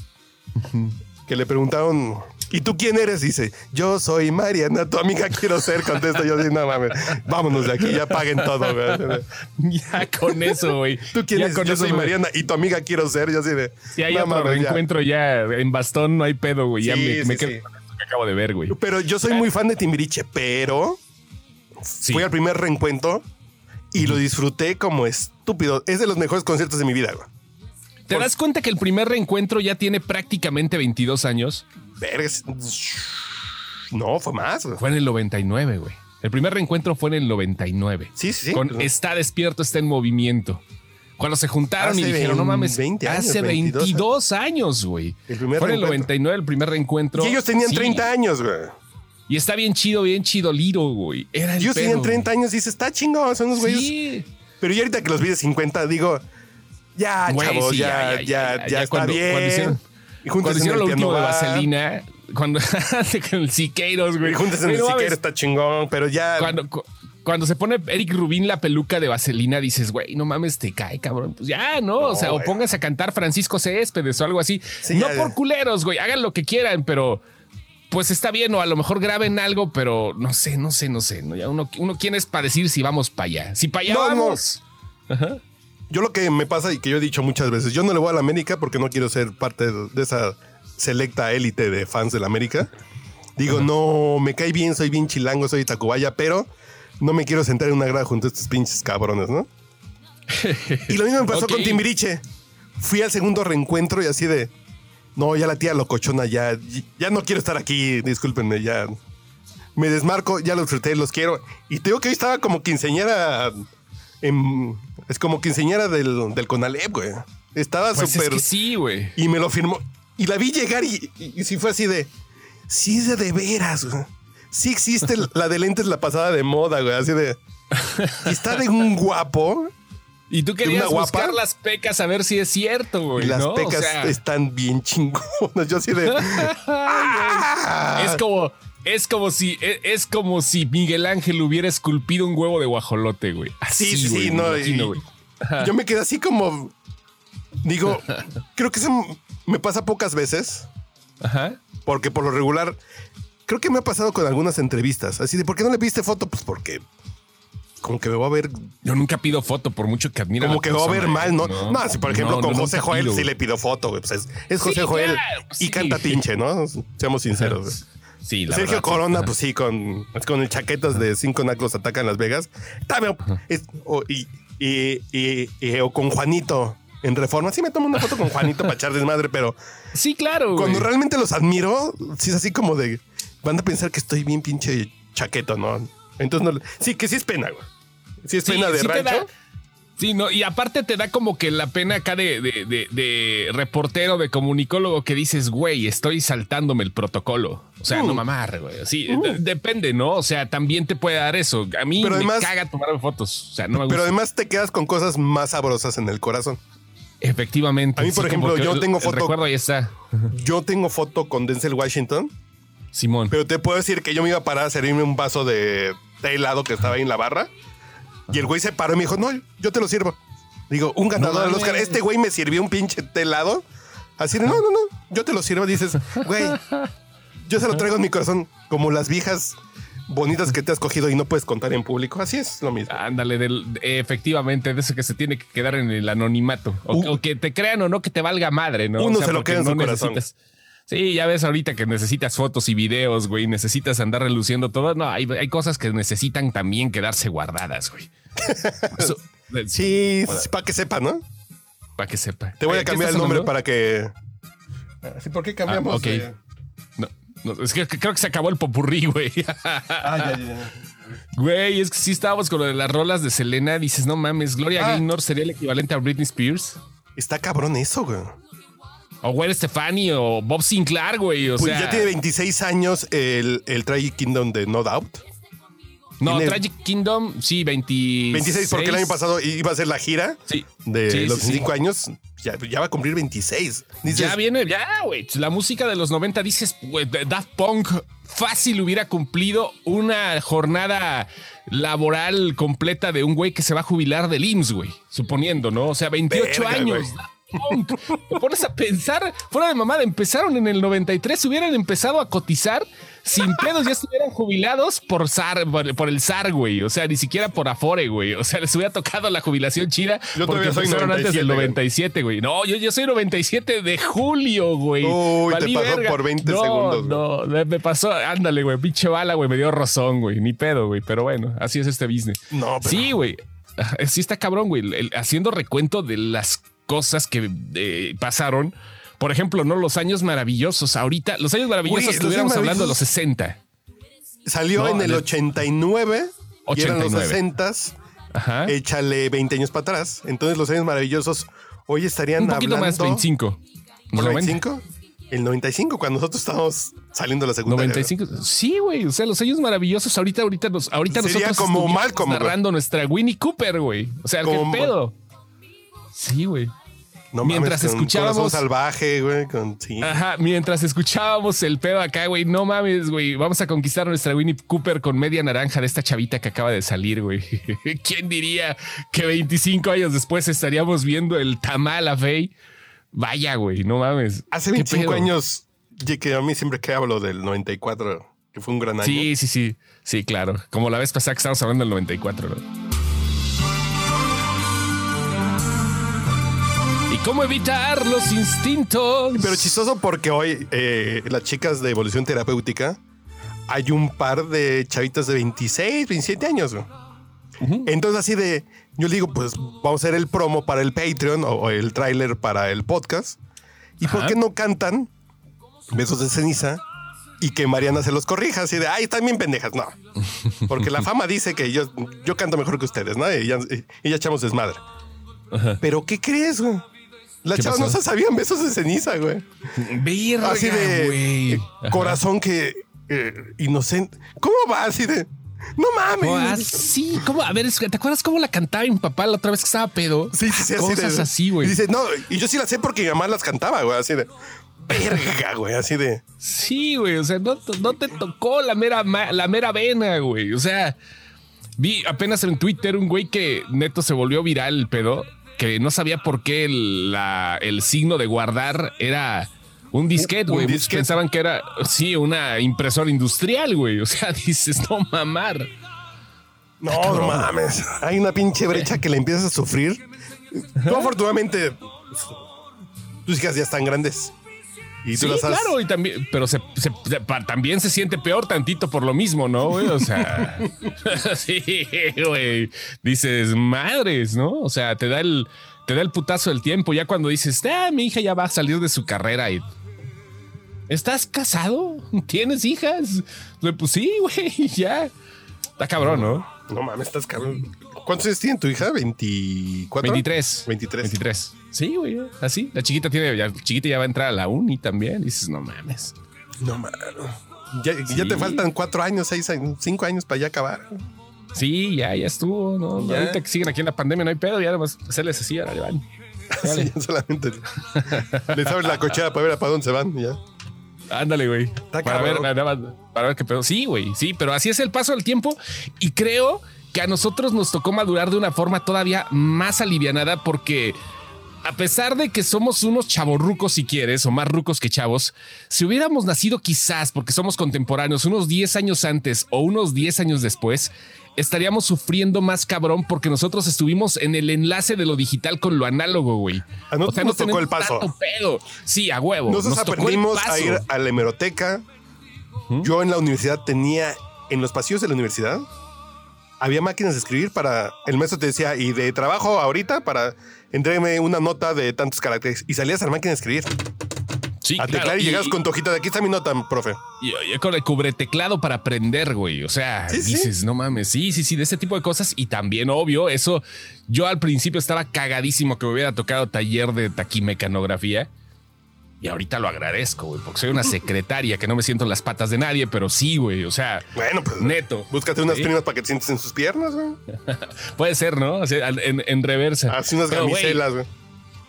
que le preguntaron ¿y tú quién eres? Dice yo soy Mariana tu amiga quiero ser contesta yo así no mames vámonos de aquí ya paguen todo güey". Ya con eso, güey. ¿Tú quién Ya eres? con Yo eso, soy. Mariana y tu amiga quiero ser yo así de Si hay "No otro mames, ya". reencuentro ya. en bastón, no hay pedo, güey. Ya Sí, me, sí, me quedo sí. con esto que acabo de ver, güey. pero yo soy muy fan de Timbiriche pero fui al primer reencuentro y lo disfruté como estúpido es de los mejores conciertos de mi vida güey. ¿Te das cuenta que el primer reencuentro ya tiene prácticamente 22 años? Vergas. No, fue más. güey. Fue en el 99, güey. El primer reencuentro fue en el 99. Sí, sí. Con Pues, Está despierto, está en movimiento. Cuando se juntaron y dijeron, no mames, 20 años, hace 22 22 años, güey. El primer Fue en el reencuentro. 99 el primer reencuentro. Y ellos tenían Sí. 30 años, güey. Y está bien chido, bien chido, Liro, güey. Era el Ellos tenían 30 años y dices, está chingón, son unos güey. güeyes. Sí. Pero yo ahorita que los vi de 50, digo, ya, Güey, chavos, sí, ya, ya, ya, ya está cuando- bien. cuando hicieron- y Cuando hicieron lo último de Vaselina, cuando con el Siqueiros, güey. Y júntense en el Güey, no Siqueiro, mames, está chingón, pero ya. Cuando, cu- cuando se pone Eric Rubín la peluca de vaselina, dices, güey, no mames, te cae, cabrón. Pues ya, ¿no? o sea, o póngase a cantar Francisco Céspedes o algo así. Sí, no ya, por culeros, güey, hagan lo que quieran, pero pues está bien, o a lo mejor graben algo, pero no sé, no sé, no sé. ¿no? Ya uno, uno quién es para decir si vamos para allá. Si para allá No, no. vamos. Yo lo que me pasa y que yo he dicho muchas veces, yo no le voy a la América porque no quiero ser parte de esa selecta élite de fans de la América. Digo, no, me cae bien, soy bien chilango, soy Tacubaya, pero no me quiero sentar en una grada junto a estos pinches cabrones, ¿no? Y lo mismo me pasó con Timbiriche. Fui al segundo reencuentro y así de, no, ya la tía locochona, ya, ya no quiero estar aquí, discúlpenme, ya. Me desmarco, ya los disfruté, los quiero. Y te digo que hoy estaba como quinceñera en- es como quinceñera del, del Conalep, güey. Estaba Pues es súper. que sí, güey. Y me lo firmó. Y la vi llegar y, y, y sí fue así de. Sí, es de, de veras, güey. Sí existe la de lentes la pasada de moda, güey. Así de. y está de un guapo. Y tú querías buscar las pecas a ver si es cierto, güey. y las ¿no? O pecas sea, están bien chingonas. Yo así de. ¡Ah! Es como, es como si, es, es como si Miguel Ángel hubiera esculpido un huevo de guajolote, güey. Así, Sí, sí, güey, no. imagino, güey. yo me quedé así como. Digo, creo que eso me pasa pocas veces. Ajá. Porque por lo regular, creo que me ha pasado con algunas entrevistas. Así de, ¿por qué no le pidiste foto? Pues porque como que me va a ver, Yo nunca pido foto por mucho que admire a como que me va a ver mal, ¿no? ¿eh? No, si por ejemplo no, con no, José Joel pido, sí le pido foto, güey. Pues es, es José Sí, Joel claro, y sí. canta pinche, ¿no? Seamos sinceros. Sí, la Sergio verdad. Corona, pues sí, con, con el chaquetas de cinco nacos atacan Las Vegas. También, es- o, y, y- y- y- o con Juanito en Reforma. Sí me tomo una foto con Juanito para echar desmadre, pero Sí, claro, güey. cuando realmente los admiro, sí es así como de. Van a pensar que estoy bien pinche chaqueto, ¿no? Entonces, no, sí, que sí es pena, güey. Sí es Sí, pena de sí rancho. Sí, no, y aparte te da como que la pena acá de, de- de- de reportero, de comunicólogo que dices, güey, estoy saltándome el protocolo. O sea, Uh. no mamar, güey. Sí, de- depende, ¿no? O sea, también te puede dar eso. A mí Pero me además- caga tomarme fotos. O sea, no me gusta. Pero además te quedas con cosas más sabrosas en el corazón. Efectivamente. A mí, por sí, ejemplo, yo el- tengo foto- recuerdo ahí está. Yo tengo foto con Denzel Washington, Simón. pero te puedo decir que yo me iba a parar a servirme un vaso de té helado que estaba ahí en la barra. Y el güey se paró y me dijo, no, yo te lo sirvo. Digo, un ganador No del. Oscar. Este güey me sirvió un pinche té helado. Así de, no, no, no, yo te lo sirvo. Dices, güey, yo se lo traigo en mi corazón como las viejas bonitas que te has cogido y no puedes contar en público. Así es lo mismo. Ándale, del- de- efectivamente, de eso que se tiene que quedar en el anonimato. O, Uh. o que te crean o no, que te valga madre, ¿no? Uno O sea, se lo queda en su corazón. necesitas- Sí, ya ves ahorita que necesitas fotos y videos, güey. Necesitas andar reluciendo todo. No, hay, hay cosas que necesitan también quedarse guardadas, güey. Eso, eh, Sí, para que sepa, ¿no? Para que sepa. Te voy a ¿qué cambiar el nombre para que. Así, ¿Por qué cambiamos? Ah, ok. de- No, no, es que creo que se acabó el popurrí, güey. Ah, ya, ya, ya. Güey, es que si estábamos con lo de las rolas de Selena. Dices, no mames, Gloria Ah. Gaynor sería el equivalente a Britney Spears. Está cabrón eso, güey. O Gwen Stefani o Bob Sinclair, güey. O Pues sea, ya tiene 26 años el, el Tragic Kingdom de No Doubt. No, tiene- Tragic Kingdom, sí, 26. 26 porque el año pasado iba a ser la gira Sí. de Sí, los sí, sí. 5 años. Ya, ya va a cumplir 26. Dices, Ya viene, ya, güey. La música de los 90 dices, güey, Daft Punk fácil hubiera cumplido una jornada laboral completa de un güey que se va a jubilar del IMSS, güey. Suponiendo, ¿no? O sea, 28 Verga, años. Te pones a pensar, fuera de mamada, empezaron en el 93, hubieran empezado a cotizar sin pedos, ya estuvieran jubilados por SAR, por, por el SAR, güey. O sea, ni siquiera por Afore, güey. O sea, les hubiera tocado la jubilación chida. Yo porque todavía soy empezaron antes del 97, güey. 97, güey. No, yo, yo soy 97 de julio, güey. Uy, te pasó verga. por 20 no, segundos, No, me pasó, ándale, güey. Pinche bala, güey. Me dio rozón, güey. Ni pedo, güey. Pero bueno, así es este business. No, pero- Sí, güey. Sí está cabrón, güey. El- haciendo recuento de las cosas que eh, pasaron. Por ejemplo, ¿no? Los años maravillosos. Ahorita, los años maravillosos los estuviéramos años hablando de los maravillosos- 60. Salió No, en el de- 89, y eran los 89. 60 Ajá. Échale 20 años para atrás. Entonces los años maravillosos hoy estarían Un poquito hablando... más, 25. ¿Por 90. 25? El 95, cuando nosotros estábamos saliendo de la secundaria. 95. Sí, güey. O sea, los años maravillosos. Ahorita, ahorita, nos, ahorita Sería nosotros como Malcolm, narrando nuestra Winnie Cooper, güey. O sea, Como- qué pedo. Sí, güey. No mientras mames, con escuchábamos. Salvaje, güey. Con, sí. Ajá, mientras escuchábamos el pedo acá, güey, no mames, güey, vamos a conquistar nuestra Winnie Cooper con media naranja de esta chavita que acaba de salir, güey. ¿Quién diría que 25 años después estaríamos viendo el tamal a Fey? Vaya, güey, no mames. Hace ¿Qué 25 pedo? años, que a mí siempre que hablo del 94, que fue un gran año. Sí, sí, sí, sí, claro. Como la vez pasada que estábamos hablando del 94, ¿no? Cómo evitar los instintos? Pero chistoso porque hoy eh, las chicas de evolución terapéutica hay un par de chavitas de 26, 27 años. Entonces así de, yo le digo, pues vamos a hacer el promo para el Patreon o, o el tráiler para el podcast. ¿Y por qué no cantan Besos de Ceniza y que Mariana se los corrija? Así de, ay, están bien pendejas. No, porque la fama dice que yo, yo canto mejor que ustedes, ¿no? Y ya, y ya echamos desmadre. Pero ¿qué crees, güey? Las ¿Qué chavas no se sabían besos de ceniza, güey. Verga, Así de güey. eh, corazón que eh, inocente. ¿Cómo va? Así de no mames. ¿Cómo así? ¿Cómo? A ver, ¿te acuerdas cómo la cantaba mi papá la otra vez que estaba pedo? Sí, sí, sí, así Cosas de- así, güey. Y dice, no, y yo sí las sé porque mi mamá las cantaba, güey, así de verga, güey, así de Sí, güey. O sea, no, no te tocó la mera, la mera vena, güey. O sea, vi apenas en Twitter un güey que neto se volvió viral el pedo, que no sabía por qué el, la- el signo de guardar era un disquete, güey. Muchos pensaban que era, sí, una impresora industrial, güey. O sea, dices, no mamar. no, no mames. Hay una pinche brecha que le empiezas a sufrir. Tú, afortunadamente, tus hijas ya están grandes. Y Sí, claro, y también, pero se, se- se- pa- también se siente peor tantito por lo mismo, ¿no, güey? O sea, sí, güey. Dices, madres, ¿no? O sea, te da el, te da el putazo del tiempo. Ya cuando dices, ah, mi hija ya va a salir de su carrera y. ¿Estás casado? ¿Tienes hijas? Pues sí, güey, ya. Está cabrón, ¿no? No mames, estás cabrón. ¿Cuántos años tiene tu hija? ¿24? 23. 23. 23. Sí, güey, así. La chiquita tiene, ya, chiquita ya va a entrar a la uni también. dices, no mames. No mames. Ya, ya te faltan cuatro años, seis años, cinco años para ya acabar. Sí, ya, ya estuvo, ¿no? Ya. Ahorita que siguen aquí en la pandemia no hay pedo, ya nada más hacerles así, ahora le van. Sí, solamente les abres la cochera para ver para dónde se van. Ya. Ándale, güey. Para ver, cabrón. nada más, para ver qué pedo. Sí, güey, sí, pero así es el paso del tiempo y creo que a nosotros nos tocó madurar de una forma todavía más alivianada porque a pesar de que somos unos chavorrucos si quieres, o más rucos que chavos, si hubiéramos nacido quizás porque somos contemporáneos unos 10 años antes o unos 10 años después, estaríamos sufriendo más cabrón porque nosotros estuvimos en el enlace de lo digital con lo análogo, güey. A nosotros nos tocó el paso. tanto pedo. Sí, a huevo. Nosotros Nos aprendimos a ir a la hemeroteca. Yo en la universidad tenía, en los pasillos de la universidad, había máquinas de escribir para, el maestro te decía, y de trabajo ahorita para entregarme una nota de tantos caracteres. Y salías a la máquina de escribir, Sí, a teclar claro, y, llegas con tu hojita de aquí está mi nota, profe. y- y con el cubreteclado para aprender, güey. O sea, Sí, sí. dices, no mames, sí, sí, sí, de ese tipo de cosas. Y también, obvio, eso, yo al principio estaba cagadísimo que me hubiera tocado taller de taquimecanografía. Y ahorita lo agradezco, güey, porque soy una secretaria que no me siento en las patas de nadie, pero sí, güey. O sea, Bueno, pues neto. búscate unas Sí. primas para que te sientes en sus piernas, güey. Puede ser, ¿no? O sea, en, en reversa. Así unas Pero, güey.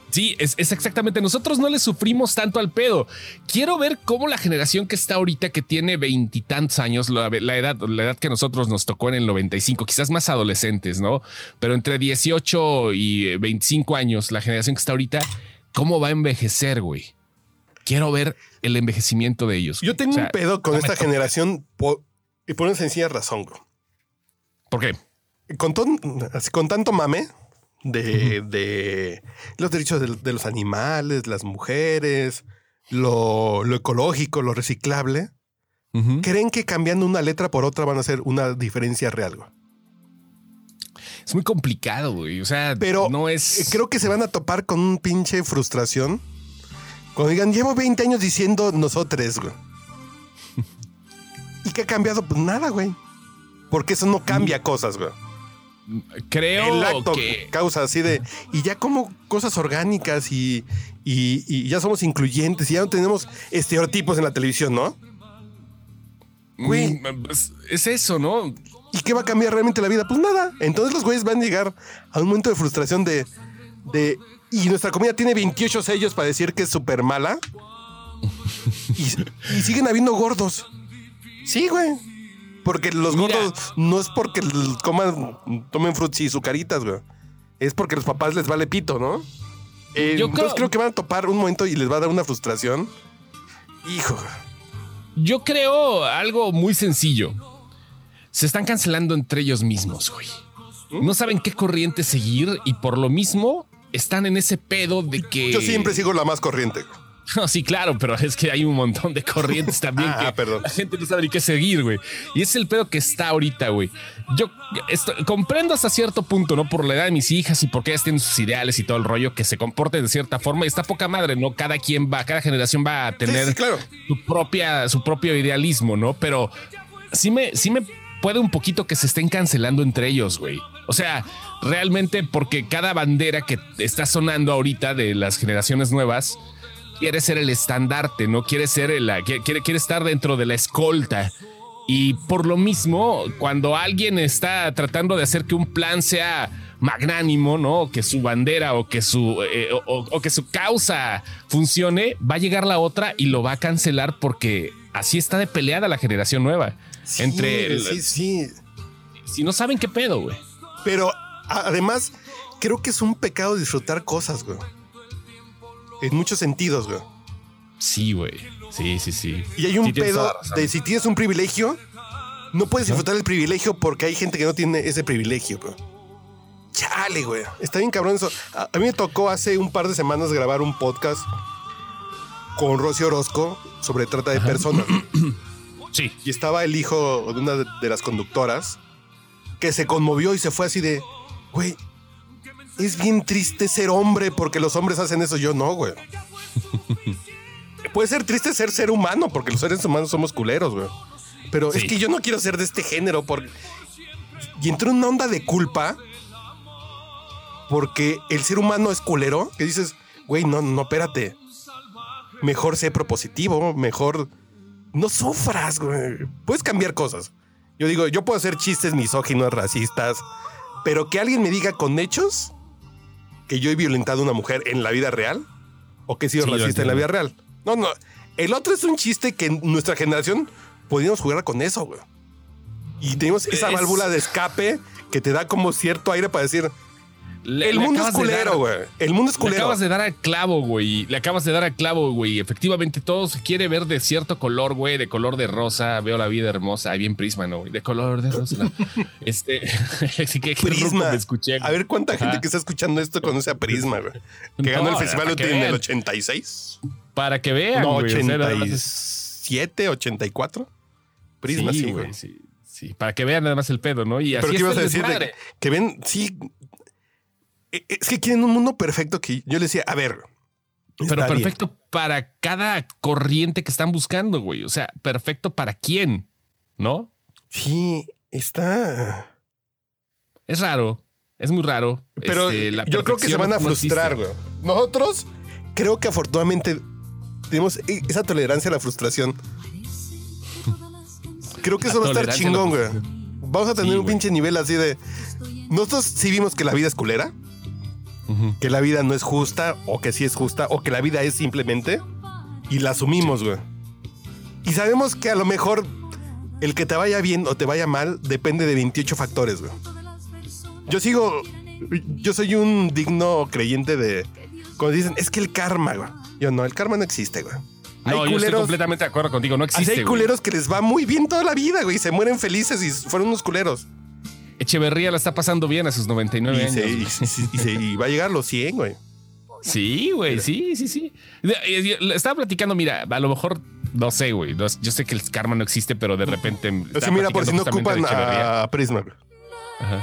Sí, es, es exactamente. Nosotros no le sufrimos tanto al pedo. Quiero ver cómo la generación que está ahorita, que tiene veintitantos años, la, la edad, la edad que nosotros nos tocó en el 95, quizás más adolescentes, ¿no? Pero entre 18 y eh, 25 años, la generación que está ahorita, ¿cómo va a envejecer, güey? Quiero ver el envejecimiento de ellos. Yo tengo O sea, un pedo con no esta generación por, y por una sencilla razón, güey. ¿Por qué? con, ton- así, con tanto mame de, de los derechos de, de los animales, las mujeres, lo, lo ecológico, lo reciclable, creen que cambiando una letra por otra van a hacer una diferencia real. güey. Es muy complicado, güey. O sea, Pero no es. creo que se van a topar con un pinche frustración cuando digan, llevo 20 años diciendo nosotros, güey. ¿Y qué ha cambiado? Pues nada, güey. Porque eso no cambia cosas, güey. creo el acto que. causa así de y ya como cosas orgánicas y, y- y ya somos incluyentes y ya no tenemos estereotipos en la televisión, ¿no? Güey. Mm, pues, es eso, ¿no? ¿Y qué va a cambiar realmente la vida? Pues nada. Entonces los güeyes van a llegar a un momento de frustración de, de Y nuestra comida tiene 28 sellos para decir que es súper mala. Y, y siguen habiendo gordos. Sí, güey. Porque los Mira. gordos no es porque coman, tomen frutas y sucaritas, güey. Es porque a los papás les vale pito, ¿no? Eh, Yo entonces creo- creo que van a topar un momento y les va a dar una frustración. Hijo. Yo creo algo muy sencillo. Se están cancelando entre ellos mismos, güey. No saben qué corriente seguir y por lo mismo están en ese pedo de que. yo siempre sigo la más corriente. No, sí, claro, pero es que hay un montón de corrientes también Ah, que perdón. la gente no sabe ni qué seguir, güey. Y es el pedo que está ahorita, güey. Yo esto- comprendo hasta cierto punto, ¿no? Por la edad de mis hijas y porque ellas tienen sus ideales y todo el rollo, que se comporten de cierta forma. Y está poca madre, ¿no? Cada quien va, cada generación va a tener sí, claro. su propia, su propio idealismo, ¿no? Pero sí me, sí me puede un poquito que se estén cancelando entre ellos, güey. O sea, realmente porque cada bandera que está sonando ahorita de las generaciones nuevas quiere ser el estandarte, no quiere ser el, la- quiere, quiere estar dentro de la escolta. Y por lo mismo, cuando alguien está tratando de hacer que un plan sea magnánimo, ¿no? O que su bandera o que su, eh, o- que su causa funcione, va a llegar la otra y lo va a cancelar porque así está de peleada la generación nueva. Sí, Entre sí, sí. si no saben qué pedo, güey. Pero además, creo que es un pecado disfrutar cosas, güey. En muchos sentidos, güey. Sí, güey. Sí, sí, sí. Y hay un Sí, pedo de si tienes un privilegio, no puedes disfrutar el privilegio porque hay gente que no tiene ese privilegio, güey. Chale, güey. Está bien cabrón eso. A, a mí me tocó hace un par de semanas grabar un podcast con Rosy Orozco sobre trata de personas. Sí. y estaba el hijo de una de las conductoras que se conmovió y se fue así de, güey, es bien triste ser hombre porque los hombres hacen eso. Yo no, güey. Puede ser triste ser ser humano porque los seres humanos somos culeros, güey. Pero es que yo no quiero ser de este género porque... Y entró en una onda de culpa porque el ser humano es culero que dices, güey, no, no, espérate. Mejor sé propositivo, mejor no sufras, güey. Puedes cambiar cosas. Yo digo, yo puedo hacer chistes misóginos, racistas, pero que alguien me diga con hechos que yo he violentado a una mujer en la vida real o que he sido Sí, racista en la vida real. No, no. El otro es un chiste que en nuestra generación podíamos jugar con eso, güey. Y tenemos esa Es- válvula de escape que te da como cierto aire para decir, Le- el le mundo es culero, güey. El mundo es Le acabas de dar al clavo, güey. Le acabas de dar al clavo, güey. Efectivamente, todo se quiere ver de cierto color, güey. De color de rosa. Veo la vida hermosa. Ahí bien prisma, ¿no? güey? De color de rosa. no. este. sí que Prisma. me escuché. A ver cuánta gente que está escuchando esto conoce a Prisma, güey. Que ganó el festival en el vean. 86. Para que vean, No, güey. o sea, nada más es- 87, 84. Prisma, sí, güey. Sí, sí. Para que vean nada más el pedo, ¿no? Y así Pero ¿qué ibas a decir? de desmadre. que, que ven, sí. Es que quieren un mundo perfecto que yo les decía, a ver. Pero bien. perfecto para cada corriente que están buscando, güey. O sea, perfecto para quién, ¿no? Sí, está. Es raro. Es muy raro. Pero Este, la yo creo que se van a frustrar, güey. Nosotros, creo que afortunadamente tenemos e- esa tolerancia a la frustración. Creo que eso va a estar chingón, güey. Vamos a tener Sí, un pinche nivel así de. Nosotros sí vimos que la vida es culera, Que la vida no es justa, o que sí es justa, o que la vida es simplemente, y la asumimos, güey. Y sabemos que a lo mejor el que te vaya bien o te vaya mal depende de 28 factores, güey. Yo sigo. Yo soy un digno creyente de. Cuando dicen, es que el karma, güey. Yo no, el karma no existe, güey. No, yo estoy completamente de acuerdo contigo. No existe. hay güey. culeros que les va muy bien toda la vida, güey. y Se mueren felices y fueron unos culeros. Echeverría la está pasando bien a sus 99 Y, años. se- y se- y se- y va a llegar a los 100, güey. Sí, güey, sí, sí, sí. Eh, le Estaba platicando, mira, a lo mejor, no sé, güey. no- yo sé que el karma no existe, pero de repente. O sea, estaba mira, por si no ocupan a Prisma, güey. Ajá.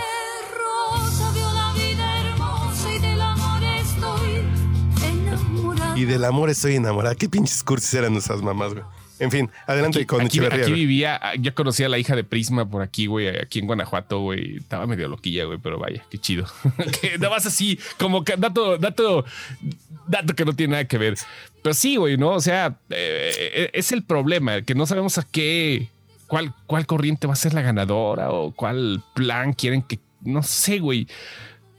Rosa vio la vida hermosa y del amor estoy enamorada. Y del amor estoy enamorada. Qué pinches cursis eran nuestras mamás, güey. En fin, adelante Aquí, con aquí- Echeverría. aquí vivía, yo conocía a la hija de Prisma por aquí, güey, aquí en Guanajuato, güey. Estaba medio loquilla, güey, pero vaya, qué chido. que nada más así, como que dato, dato, dato que no tiene nada que ver. Pero sí, güey, ¿no? O sea, eh, es el problema, que no sabemos a qué, cuál, cuál corriente va a ser la ganadora o cuál plan quieren que, no sé, güey.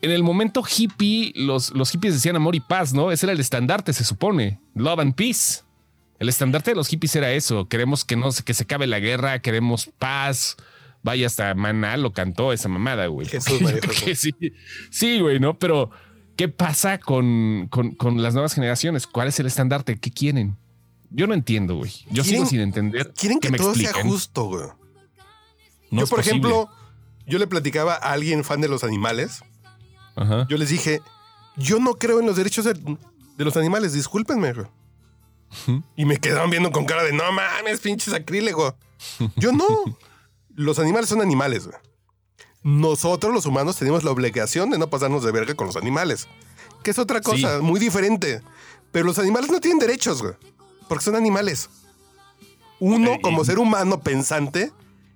en el momento hippie, los, los hippies decían amor y paz, ¿no? Ese era el estandarte, se supone. Love and peace. El estandarte de los hippies era eso. Queremos que no se- que se acabe la guerra, queremos paz. Vaya, hasta Maná lo cantó esa mamada, güey. Jesús, María sí, sí, güey, ¿no? Pero, ¿qué pasa con, con, con las nuevas generaciones? ¿Cuál es el estandarte? ¿Qué quieren? Yo no entiendo, güey. Yo sigo sin entender. Quieren que, me todo sea justo, güey. No yo, es por posible. ejemplo, yo le platicaba a alguien fan de los animales. Ajá. Yo les dije, yo no creo en los derechos de, de los animales, discúlpenme. güey. Y me quedaron viendo con cara de, no mames, pinche sacrílego. Yo no. Los animales son animales. güey. Nosotros, los humanos, tenemos la obligación de no pasarnos de verga con los animales. Que es otra cosa, Sí. muy diferente. Pero los animales no tienen derechos, güey. Porque son animales. Uno, como y- ser humano pensante,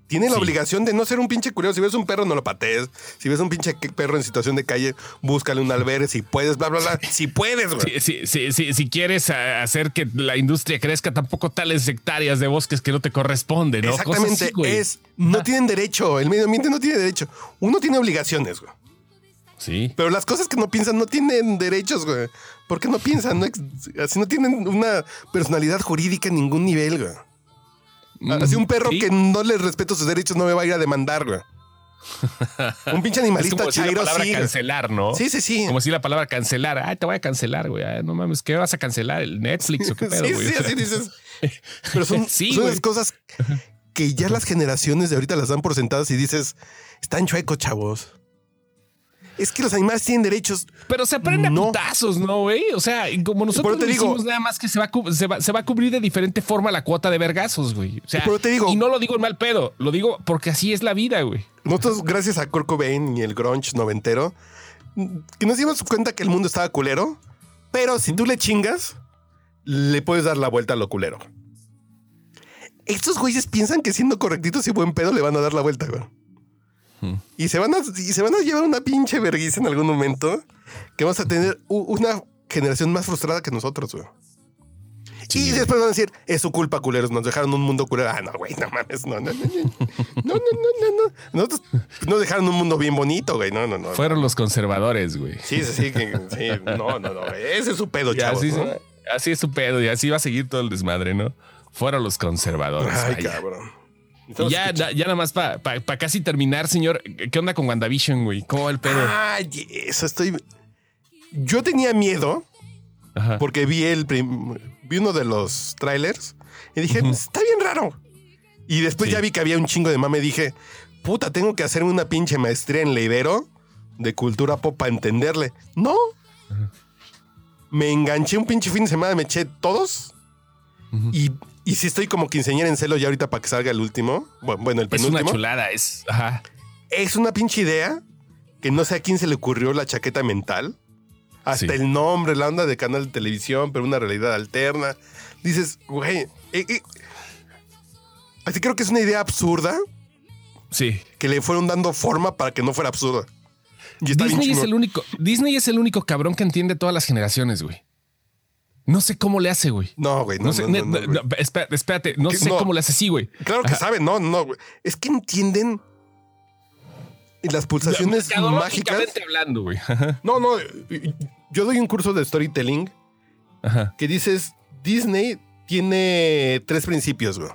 tiene la obligación de no ser un pinche curioso. Si ves un perro, no lo patees. Si ves un pinche perro en situación de calle, búscale un albergue. Si puedes, bla, bla, bla. Si puedes, güey. Si, si, si, si- si quieres hacer que la industria crezca, tampoco tales hectáreas de bosques que no te corresponden, ¿no? Exactamente. así, es, no tienen derecho. El medio ambiente no tiene derecho. Uno tiene obligaciones, güey. Sí. Pero las cosas que no piensan no tienen derechos, güey. ¿Por qué no piensan? No así no tienen una personalidad jurídica en ningún nivel, güey. Así un perro Mm, Sí. que no le respeto sus derechos no me va a ir a demandar, güey. Un pinche Es animalista como decir la chairo palabra sí. cancelar, ¿no? Sí, sí, sí. Como si la palabra cancelar. Ay, te voy a cancelar, güey. Ay, no mames, ¿qué vas a cancelar? ¿El Netflix o qué pedo, sí, güey? sí, así dices. Pero son, Sí, son las cosas que ya las generaciones de ahorita las dan por sentadas y dices, están chuecos, chavos. Es que los animales tienen derechos. Pero se aprende No. a putazos, ¿no, güey? O sea, como nosotros te digo- decimos nada más que se va, a cu- se, va, se va a cubrir de diferente forma la cuota de vergazos, güey. O sea, Pero te digo- y no lo digo en mal pedo, lo digo porque así es la vida, güey. Nosotros, gracias a Kurt Cobain y el grunge noventero, que nos dimos cuenta que el mundo estaba culero, pero si tú le chingas, le puedes dar la vuelta a lo culero. Estos güeyes piensan que siendo correctitos y buen pedo le van a dar la vuelta, güey. Y se van a, y se van a llevar una pinche vergüenza en algún momento que vamos a tener una generación más frustrada que nosotros, güey. y después van a decir, es su culpa, culeros, nos dejaron un mundo culero. Ah, no, güey, no mames, no, no, no, no, no, no, no, no, no. Nosotros nos dejaron un mundo bien bonito, güey, no, no, no. Fueron los conservadores, güey. Sí, sí, sí, que- sí, no, no, no, ese es su pedo, chavos. así, ¿no? se- así es su pedo y así va a seguir todo el desmadre, ¿no? Fueron los conservadores. Ay, vaya. cabrón. Estamos ya, ya, nada más para casi terminar, señor. ¿Qué onda con WandaVision, güey? ¿Cómo va el pedo? Ay, eso estoy. Yo tenía miedo Ajá. porque vi el prim- vi uno de los trailers y dije, está bien raro. Y después Sí. ya vi que había un chingo de mame y dije, puta, tengo que hacerme una pinche maestría en leidero de cultura pop para entenderle. No. Me enganché un pinche fin de semana, me eché todos. y, y sí estoy como quinceañera en celo ya ahorita para que salga el último. Bueno, bueno, el Es una penúltimo. chulada, es. Ajá. Es una pinche idea que no sé a quién se le ocurrió la chaqueta mental. Hasta Sí. el nombre, la onda de canal de televisión, pero una realidad alterna. Dices, güey. eh, eh. Así creo que es una idea absurda Sí. que le fueron dando forma para que no fuera absurda. Y Disney es el único. Disney es el único cabrón que entiende todas las generaciones, güey. No sé cómo le hace, güey. No, güey, no, No sé, no, no, espérate, espérate, no sé cómo le hace así, güey. Claro que saben, no, no, güey. Es que entienden las pulsaciones mágicas. Mercadológicamente hablando, güey. Ajá, No, no. Yo doy un curso de storytelling Ajá. que dices, Disney tiene tres principios, güey.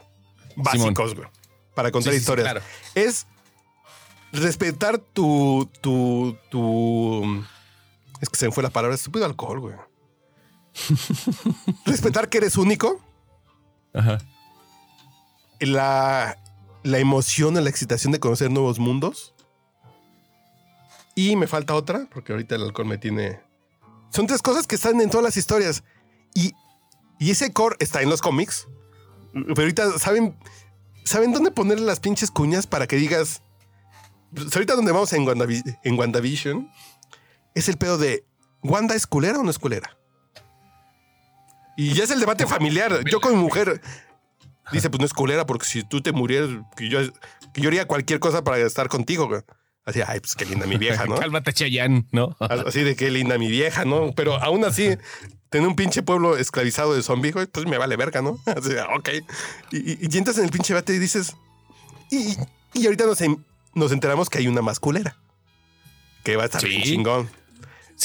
Básicos, güey. Para contar Sí, sí, sí, historias. claro. Es respetar tu, tu, tu... Es que se me fue la palabra estúpido alcohol, güey. respetar que eres único. Ajá. La, la emoción, la excitación de conocer nuevos mundos. Y me falta otra, porque ahorita el alcohol me tiene... Son tres cosas que están en todas las historias. Y, y ese core está en los cómics. Pero ahorita, ¿saben, ¿saben dónde poner las pinches cuñas para que digas... Pues ahorita donde vamos en, Wandavi- en WandaVision es el pedo de ¿Wanda es culera o no es culera? Y ya es el debate familiar. Yo como mujer dice, pues no es culera porque si tú te murieras, que yo, que yo haría cualquier cosa para estar contigo. güey. Así, ay, pues qué linda mi vieja, ¿no? Cálmate, Chayanne, ¿no? Así de qué linda mi vieja, ¿no? Pero aún así, tener un pinche pueblo esclavizado de zombies, güey, pues me vale verga, ¿no? Así, ok. Y, y, y entras en el pinche debate y dices, y, y ahorita nos, en- nos enteramos que hay una más culera. que va a estar Sí. bien chingón.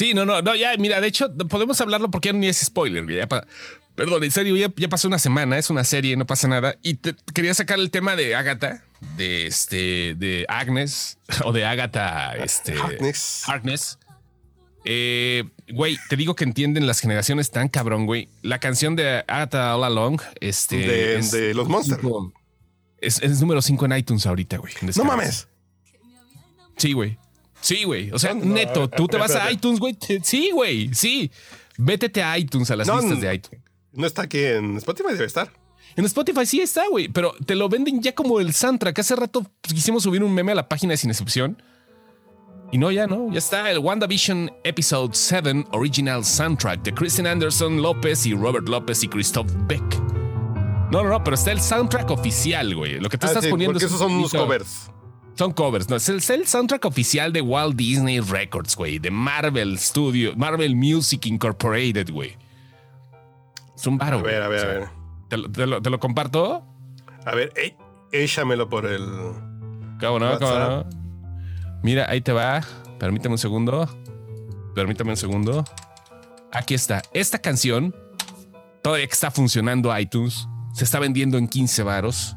Sí, no, no, no, ya, mira, de hecho, podemos hablarlo porque ya ni es spoiler, ya pa- perdón, en serio, ya, ya pasó una semana, es una serie, no pasa nada. Y te- quería sacar el tema de Agatha, de este, de Agnes, o de Agatha, este. Harkness. Harkness. Eh, güey, te digo que entienden las generaciones tan cabrón, güey. La canción de Agatha All Along, este. De- es- de los Monsters. Es, es número 5 en iTunes ahorita, güey. No mames. Sí, güey. Sí, güey. O sea, No, neto, tú te vas a iTunes, güey. Sí, güey. Sí. Vétete a iTunes, a las No, listas de iTunes. No está aquí en Spotify, debe estar. En Spotify sí está, güey, pero te lo venden ya como el soundtrack. Hace rato quisimos subir un meme a la página de Sin Excepción. Y no, ya no. Ya está el WandaVision Episode 7 Original Soundtrack de Kristen Anderson López y Robert López y Christoph Beck. No, no, no, pero está el soundtrack oficial, güey. Lo que tú Ah, estás sí, poniendo porque es esos son un unos covers. Son covers, no, es el, es el soundtrack oficial de Walt Disney Records, güey, de Marvel Studio, Marvel Music Incorporated, güey. Es un baro, A ver, a ver, O sea, a ver. ¿Te, lo- te lo, te lo comparto? A ver, ey, échamelo por el. ¿Cómo no? ¿Cómo no? Mira, ahí te va. Permítame un segundo. Permítame un segundo. Aquí está. Esta canción, todavía que está funcionando iTunes, se está vendiendo en 15 varos.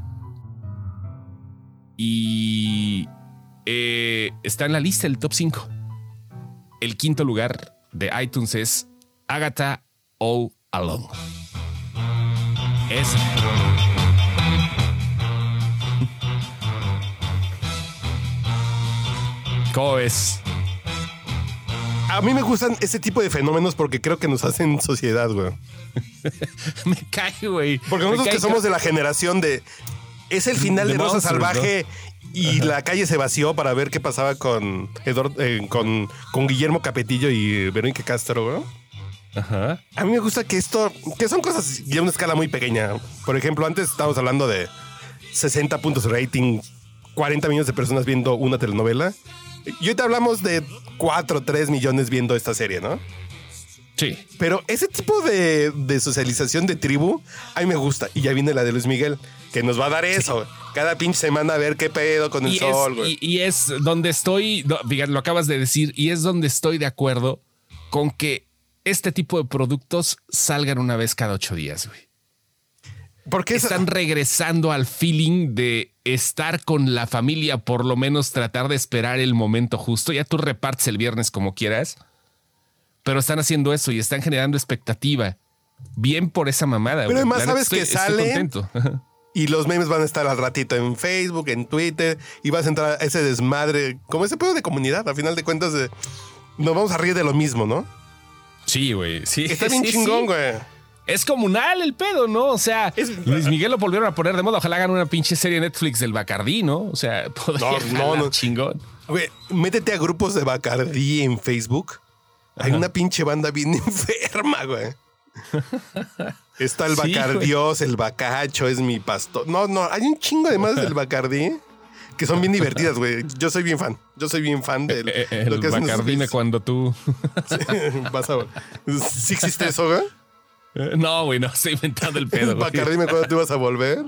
Y eh, está en la lista del top 5. El quinto lugar de iTunes es Agatha All Along. Es. ¿Cómo ves? A mí me gustan ese tipo de fenómenos porque creo que nos hacen sociedad, güey. Me cae, güey. Porque nosotros que somos de la generación de. Es el final De de, Rosa Monsters, Salvaje y la calle se vació para ver qué pasaba con, Eduard- eh, con, con Guillermo Capetillo y Verónica Castro, güey. Ajá. A mí me gusta que esto, que son cosas de una escala muy pequeña. Por ejemplo, antes estábamos hablando de 60 puntos de rating, 40 millones de personas viendo una telenovela. Y ahorita hablamos de 4 o 3 millones viendo esta serie, ¿no? Sí. Pero ese tipo de, de socialización de tribu, a mí me gusta. Y ya viene la de Luis Miguel, que nos va a dar eso. Cada pinche semana a ver qué pedo con el Y sol, güey. y, y es donde estoy, lo acabas de decir, y es donde estoy de acuerdo con que este tipo de productos salgan una vez cada ocho días, güey. Porque es- Están regresando al feeling de estar con la familia, por lo menos tratar de esperar el momento justo. Ya tú repartes el viernes como quieras, pero están haciendo eso y están generando expectativa. Bien por esa mamada. Pero además sabes que estoy- sale-. Y los memes van a estar al ratito en Facebook, en Twitter, y vas a entrar a ese desmadre, como ese pedo de comunidad, a final de cuentas, nos vamos a reír de lo mismo, ¿no? Sí, güey. Sí, Está bien sí, chingón, sí. güey. Es comunal el pedo, ¿no? O sea, Es- Luis Miguel lo volvieron a poner de moda. Ojalá hagan una pinche serie Netflix del Bacardí, ¿no? O sea, podría No, no. chingón. Güey, métete a grupos de Bacardí en Facebook. Hay una pinche banda bien enferma, güey. Está el Sí. Bacardios, el Bacacho, es mi pastor. No, no, hay un chingo de más del Bacardí que son bien divertidas, güey. Yo soy bien fan. Yo soy bien fan de Eh, eh, lo el que Bacardime güeyes. cuando tú. Vas a. ¿Sí existe eso, güey? No, güey, no, estoy inventando el pedo. Bacardime cuándo te vas a volver.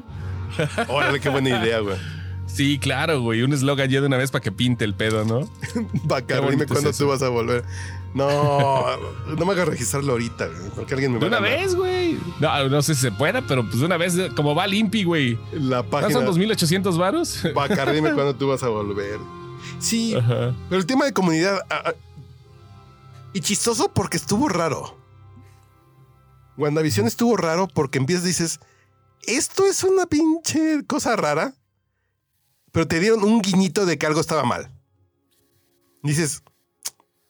Órale, qué buena idea, güey. Sí, claro, güey. Un eslogan ya de una vez para que pinte el pedo, ¿no? Bacardime bonito es tú vas a volver. No, no me hagas registrarlo ahorita, porque alguien me De a una ganar. vez, güey. No, no sé si se pueda, pero pues de una vez, como va Limpi, güey. La ¿No página. son 2800 varos? Bacardime cuándo tú vas a volver. Sí, Ajá. pero el tema de comunidad. ah, ah, y chistoso porque estuvo raro. WandaVision estuvo raro porque empiezas dices: Esto es una pinche cosa rara. Pero te dieron un guiñito de que algo estaba mal. Dices: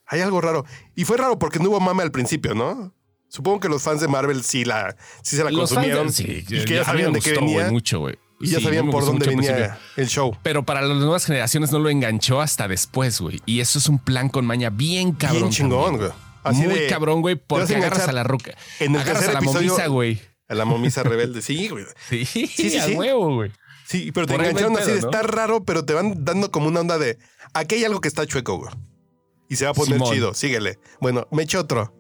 Hay algo raro. Y fue raro porque no hubo mame al principio, ¿no? Supongo que los fans de Marvel sí, la, sí se la Los fans de- consumieron. sí, y que ya sabían de qué venía. mucho, güey. Y ya Sí, sabían por dónde venía el show. Pero para las nuevas generaciones no lo enganchó hasta después, güey. Y eso es un plan con maña bien cabrón. Bien chingón, güey. Así Muy de- cabrón, güey, porque agarras a la ruca. en el agarras a la episodio- momisa, güey. A la momisa rebelde. Sí, güey. Sí, Sí, sí, a sí. huevo, güey. Sí, pero te Por engancharon así de ¿no? está raro, pero te van dando como una onda de aquí hay algo que está chueco, güey. Y se va a poner Simón. chido, síguele. Bueno, me echo otro.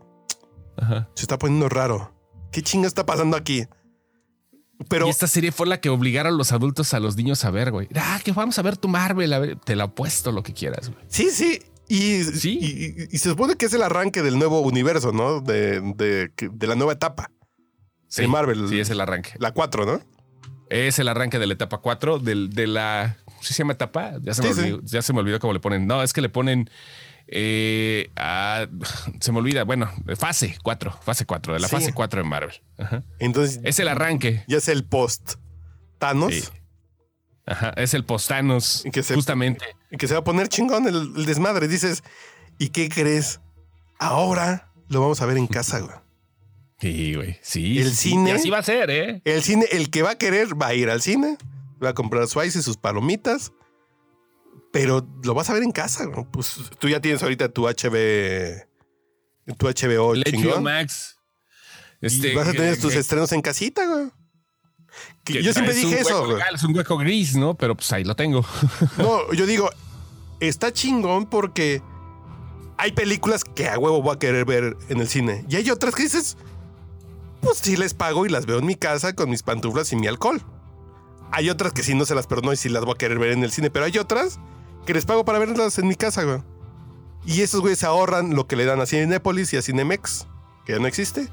Ajá. Se está poniendo raro. ¿Qué chingo está pasando aquí? Pero Y esta serie fue la que obligaron a los adultos a los niños a ver, güey. Ah, que vamos a ver tu Marvel. A ver, te la apuesto lo que quieras, güey. sí, sí. Y, Sí. y, se supone que es el arranque del nuevo universo, ¿no? De, de- de la nueva etapa. Sí, de Marvel. Sí, es el arranque. La 4, ¿no? Es el arranque de la etapa 4, del, de la. ¿Sí se llama etapa? Ya se, me Sí, sí. olvidó, ya se me olvidó cómo le ponen. No, es que le ponen. Eh, a- se me olvida. Bueno, fase 4, fase 4, de la Sí. fase 4 de Marvel. Ajá. Entonces Es el arranque. ya es el post Thanos. Sí. Ajá, es el postanos. Y que se- Justamente. y que se va a poner chingón el, el desmadre. Dices, ¿y qué crees? Ahora lo vamos a ver en casa, güey. Sí, güey. Sí. El sí, cine- Y así va a ser, ¿eh? El cine, el que va a querer va a ir al cine, va a comprar su ice y sus palomitas, pero lo vas a ver en casa. Pues tú ya tienes ahorita tu HB, tu HBO El HBO chingón. Max. y Este, vas a tener que- tus que- estrenos en casita, güey. Que yo siempre dije eso, legal, es un hueco gris, ¿no? Pero pues ahí lo tengo. No, yo digo, está chingón porque hay películas que a huevo voy a querer ver en el cine. Y hay otras que dices, pues sí les pago y las veo en mi casa con mis pantuflas y mi alcohol. Hay otras que sí no se las perdono y sí las voy a querer ver en el cine, pero hay otras que les pago para verlas en mi casa, güey. Y esos güeyes se ahorran lo que le dan a Cinepolis y a Cinemex, que ya no existe.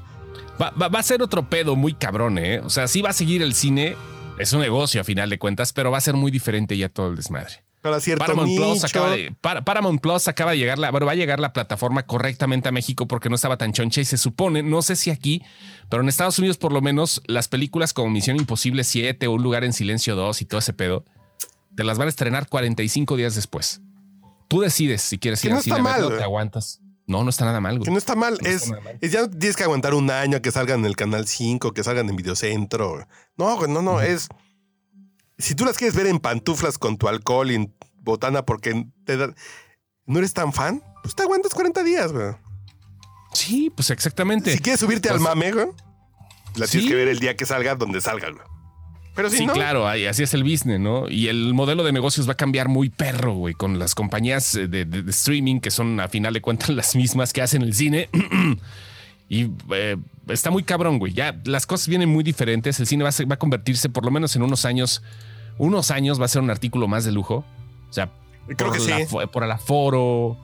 Va, va- va a ser otro pedo muy cabrón, ¿eh? O sea, sí va a seguir el cine. Es un negocio a final de cuentas, pero va a ser muy diferente ya todo el desmadre. Para cierto Paramount Plus, acaba de, Par- Paramount Plus acaba de llegar, la, bueno, va a llegar la plataforma correctamente a México porque no estaba tan choncha y se supone, no sé si aquí, pero en Estados Unidos por lo menos las películas como Misión Imposible 7 o Un lugar en silencio 2 y todo ese pedo, te las van a estrenar 45 días después. Tú decides si quieres ir no al cine, está a verlo, mal. te aguantas. No, no está nada mal, güey. Que no está mal, No es, está mal. es ya tienes que aguantar un año a que salgan en el canal 5, que salgan en Videocentro. No, güey, no, no, es. Si tú las quieres ver en pantuflas con tu alcohol y en botana porque te da- no eres tan fan, pues te aguantas 40 días, güey. Sí, pues exactamente. Si quieres subirte al Pues- mame, güey, la tienes Sí. que ver el día que salga, donde salga, güey. Pero si Sí, no, claro, así es el business, ¿no? Y el modelo de negocios va a cambiar muy perro, güey, con las compañías eh, de, de- de streaming que son a final de cuentas las mismas que hacen el cine. y eh, está muy cabrón, güey. Ya las cosas vienen muy diferentes. El cine va a, ser- va a convertirse, por lo menos en unos años, unos años va a ser un artículo más de lujo. O sea, Creo por, que la sí. por el aforo,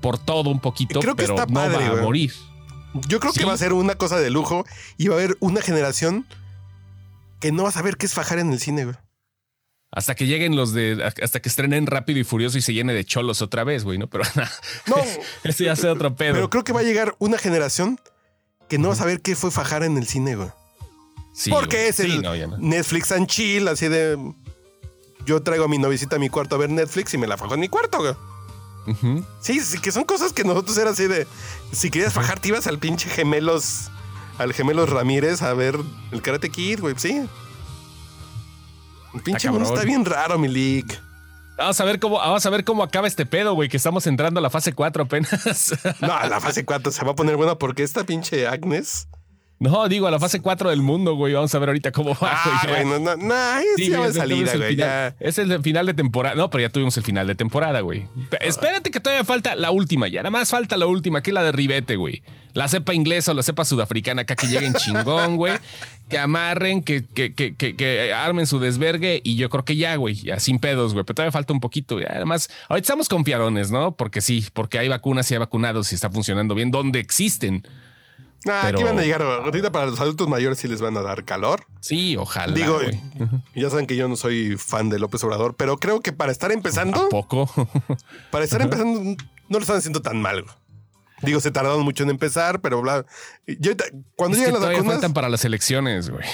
por todo un poquito, Creo que pero está no va a güey. morir. yo creo Sí. que va a ser una cosa de lujo y va a haber una generación que no va a saber qué es fajar en el cine, güey. Hasta que lleguen los de, hasta que estrenen Rápido y Furioso y se llene de cholos otra vez, güey, ¿no? Pero No, ese ya sea otro pedo. Pero creo que va a llegar una generación que no va a saber qué fue fajar en el cine, güey. Sí, Porque güey. es Sí, el no, no. Netflix and chill, así de. Yo traigo a mi novicita a mi cuarto a ver Netflix y me la fajo en mi cuarto, güey. Sí, sí, que son cosas que nosotros era así de. Si querías fajar, te ibas al pinche gemelos. Al gemelos Ramírez a ver el Karate Kid, güey, sí. El pinche mundo está bien raro, mi leak. Vamos a ver cómo, vamos a ver cómo acaba este pedo, güey, que estamos entrando a la fase 4 apenas. No, la fase 4 se va a poner buena porque esta pinche Agnes. No, digo, a la fase 4 del mundo, güey. Vamos a ver ahorita cómo va. Ah, güey. no, no, no, Sí, ya va de salida, güey. Ya. Es el final de temporada. No, pero ya tuvimos el final de temporada, güey. Pe- Espérate que todavía falta la última. Ya nada más falta la última, que es la de Ribete, güey. La cepa inglesa o la cepa sudafricana acá que lleguen chingón, güey. Que amarren, que, que, que, que, que armen su desvergue y yo creo que ya, güey, ya sin pedos, güey. Pero todavía falta un poquito. Ya, además, ahorita estamos confiadones, ¿no? Porque sí, porque hay vacunas y hay vacunados y está funcionando bien donde existen. Ah, Pero- aquí van a llegar. Ahorita para los adultos mayores sí les van a dar calor. Sí, ojalá. Digo, ya saben que yo no soy fan de López Obrador, pero creo que para estar empezando, ¿A poco? para estar empezando, no lo están haciendo tan mal. Digo, se tardaron mucho en empezar, pero bla. Yo cuando es que lleguen las vacunas, faltan para las elecciones, güey.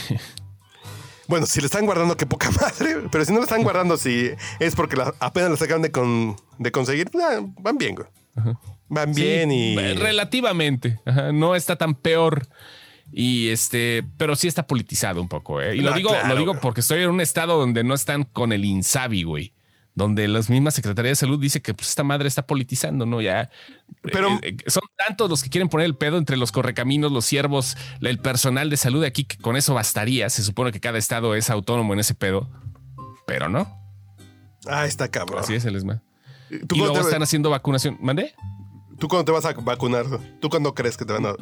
bueno, si le están guardando, qué poca madre. Pero si no lo están guardando, si es porque la- apenas las acaban de, con- de conseguir, van bien, güey. Van bien Sí, y. eh, relativamente. Ajá, no está tan peor. Y este, pero sí está politizado un poco, ¿eh? Y lo Ah, digo, claro, lo digo porque estoy en un estado donde no están con el INSABI, güey. Donde las mismas Secretaría de Salud dice que pues, esta madre está politizando, ¿no? Ya. Pero- eh, son tantos los que quieren poner el pedo entre los correcaminos, los siervos, el personal de salud de aquí, que con eso bastaría. Se supone que cada estado es autónomo en ese pedo. Pero no. Ah, está cabrón. Así es el esma. ¿Tú, Y luego te, están haciendo vacunación. ¿Mandé? ¿Tú cuándo te vas a vacunar? ¿Tú cuándo crees que te van a.?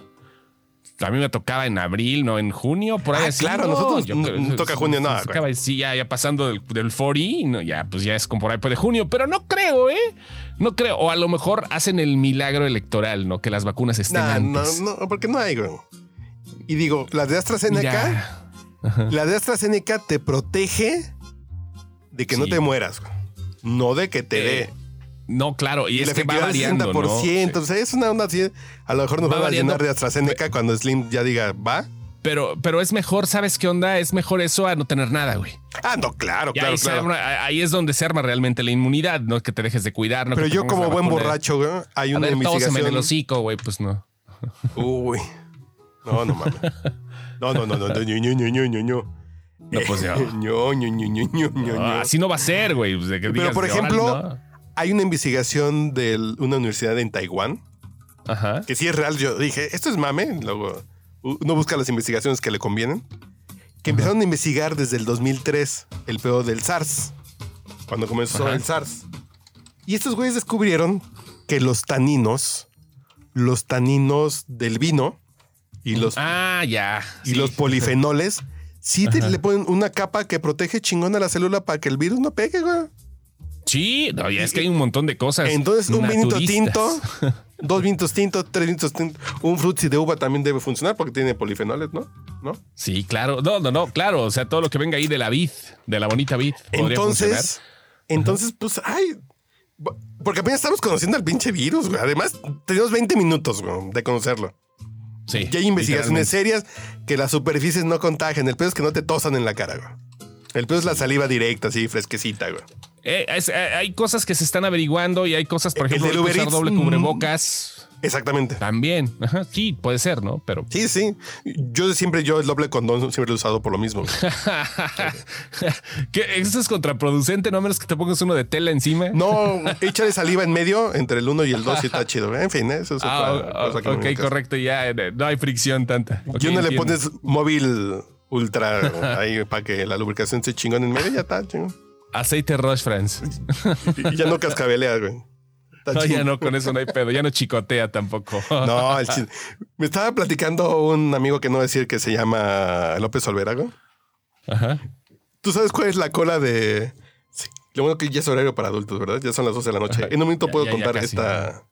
a mí me tocaba en abril, no en junio, por ahí Ah, así. claro, no, nosotros yo n- creo- n- toca junio, no, se acaba, sí, ya, ya pasando del, del 40, no, ya, pues ya es como por ahí de junio, pero no creo, ¿eh? No creo. O a lo mejor hacen el milagro electoral, ¿no? Que las vacunas estén Nah, no, antes. no, porque no hay, güey. Y digo, la de AstraZeneca, la de AstraZeneca te protege de que no te mueras, güey. No de que te Eh, dé. No, claro, y, Y es que va variando, ¿no? 60%. O sea, es una onda así. A lo mejor nos Va van a llenar de AstraZeneca cuando Slim ya diga, va. Pero, pero es mejor, ¿sabes qué onda? Es mejor eso a no tener nada, güey. Ah, no, claro, Y claro, ahí, se claro. arma- ahí es donde se arma realmente la inmunidad, no que te dejes de cuidar. No Pero yo como buen borracho, güey, hay A una ver, tóseme en el investigación. hocico, güey, pues no. Uy. No, no mames. No, no, no, no, no, ño, ño, ño. No, pues ño, ño, ño, ño, ño, No, ño. así no va a ser, güey. pues, Pero por "Órale, ejemplo, no". Hay una investigación de una universidad en Taiwán Ajá. que sí es real. Yo dije, esto es mame. Luego uno busca las investigaciones que le convienen. Que empezaron a investigar desde el 2003 el peor del SARS. Cuando comenzó Ajá. el SARS. Y estos güeyes descubrieron que los taninos, los taninos del vino y los, Ah, ya. y sí. los polifenoles, sí te le ponen una capa que protege chingón a la célula para que el virus no pegue, güey. Sí, no, ya es que hay un montón de cosas. Entonces, un vinito tinto, dos vinitos tintos, tres vinitos tintos, un frutzi de uva también debe funcionar porque tiene polifenoles, ¿no? ¿No? Sí, claro. No, no, no, claro. O sea, todo lo que venga ahí de la vid, de la bonita vid. podría funcionar. Entonces, entonces, pues, ay, porque apenas estamos conociendo al pinche virus, güey. Además, tenemos 20 minutos, güey, de conocerlo. Sí. Ya hay investigaciones serias que las superficies no contagian. El pedo es que no te tosan en la cara, güey. El pedo es la saliva directa, así, fresquecita, güey. Eh, es- eh, hay cosas que se están averiguando y hay cosas, por El ejemplo, de Uber usar Eats, doble mm. cubrebocas. Exactamente. También. Ajá, sí, puede ser, ¿no? Pero. Sí, sí. Yo siempre, yo el doble condón siempre lo he usado por lo mismo. que eso es contraproducente, no menos que te pongas uno de tela encima. No, échale saliva en medio entre el 1 y el 2 y está chido. En fin, eso es Ah, otra cosa que no ok, correcto, ya eh, no hay fricción tanta. Ok, Y uno le pones móvil ultra ahí para que la lubricación se chingón en medio y ya está chingón. Aceite France. Y ya no cascabelea, güey. No, ya no, con eso no hay pedo, ya no chicotea tampoco. No, el chis- me estaba platicando un amigo que no voy a decir que se llama López Olvera, güey. Ajá. ¿Tú sabes cuál es la cola de...? Sí, lo bueno que ya es horario para adultos, ¿verdad? Ya son las 12 de la noche. Ajá. En un momento Ya, puedo ya, ya contar casi. esta...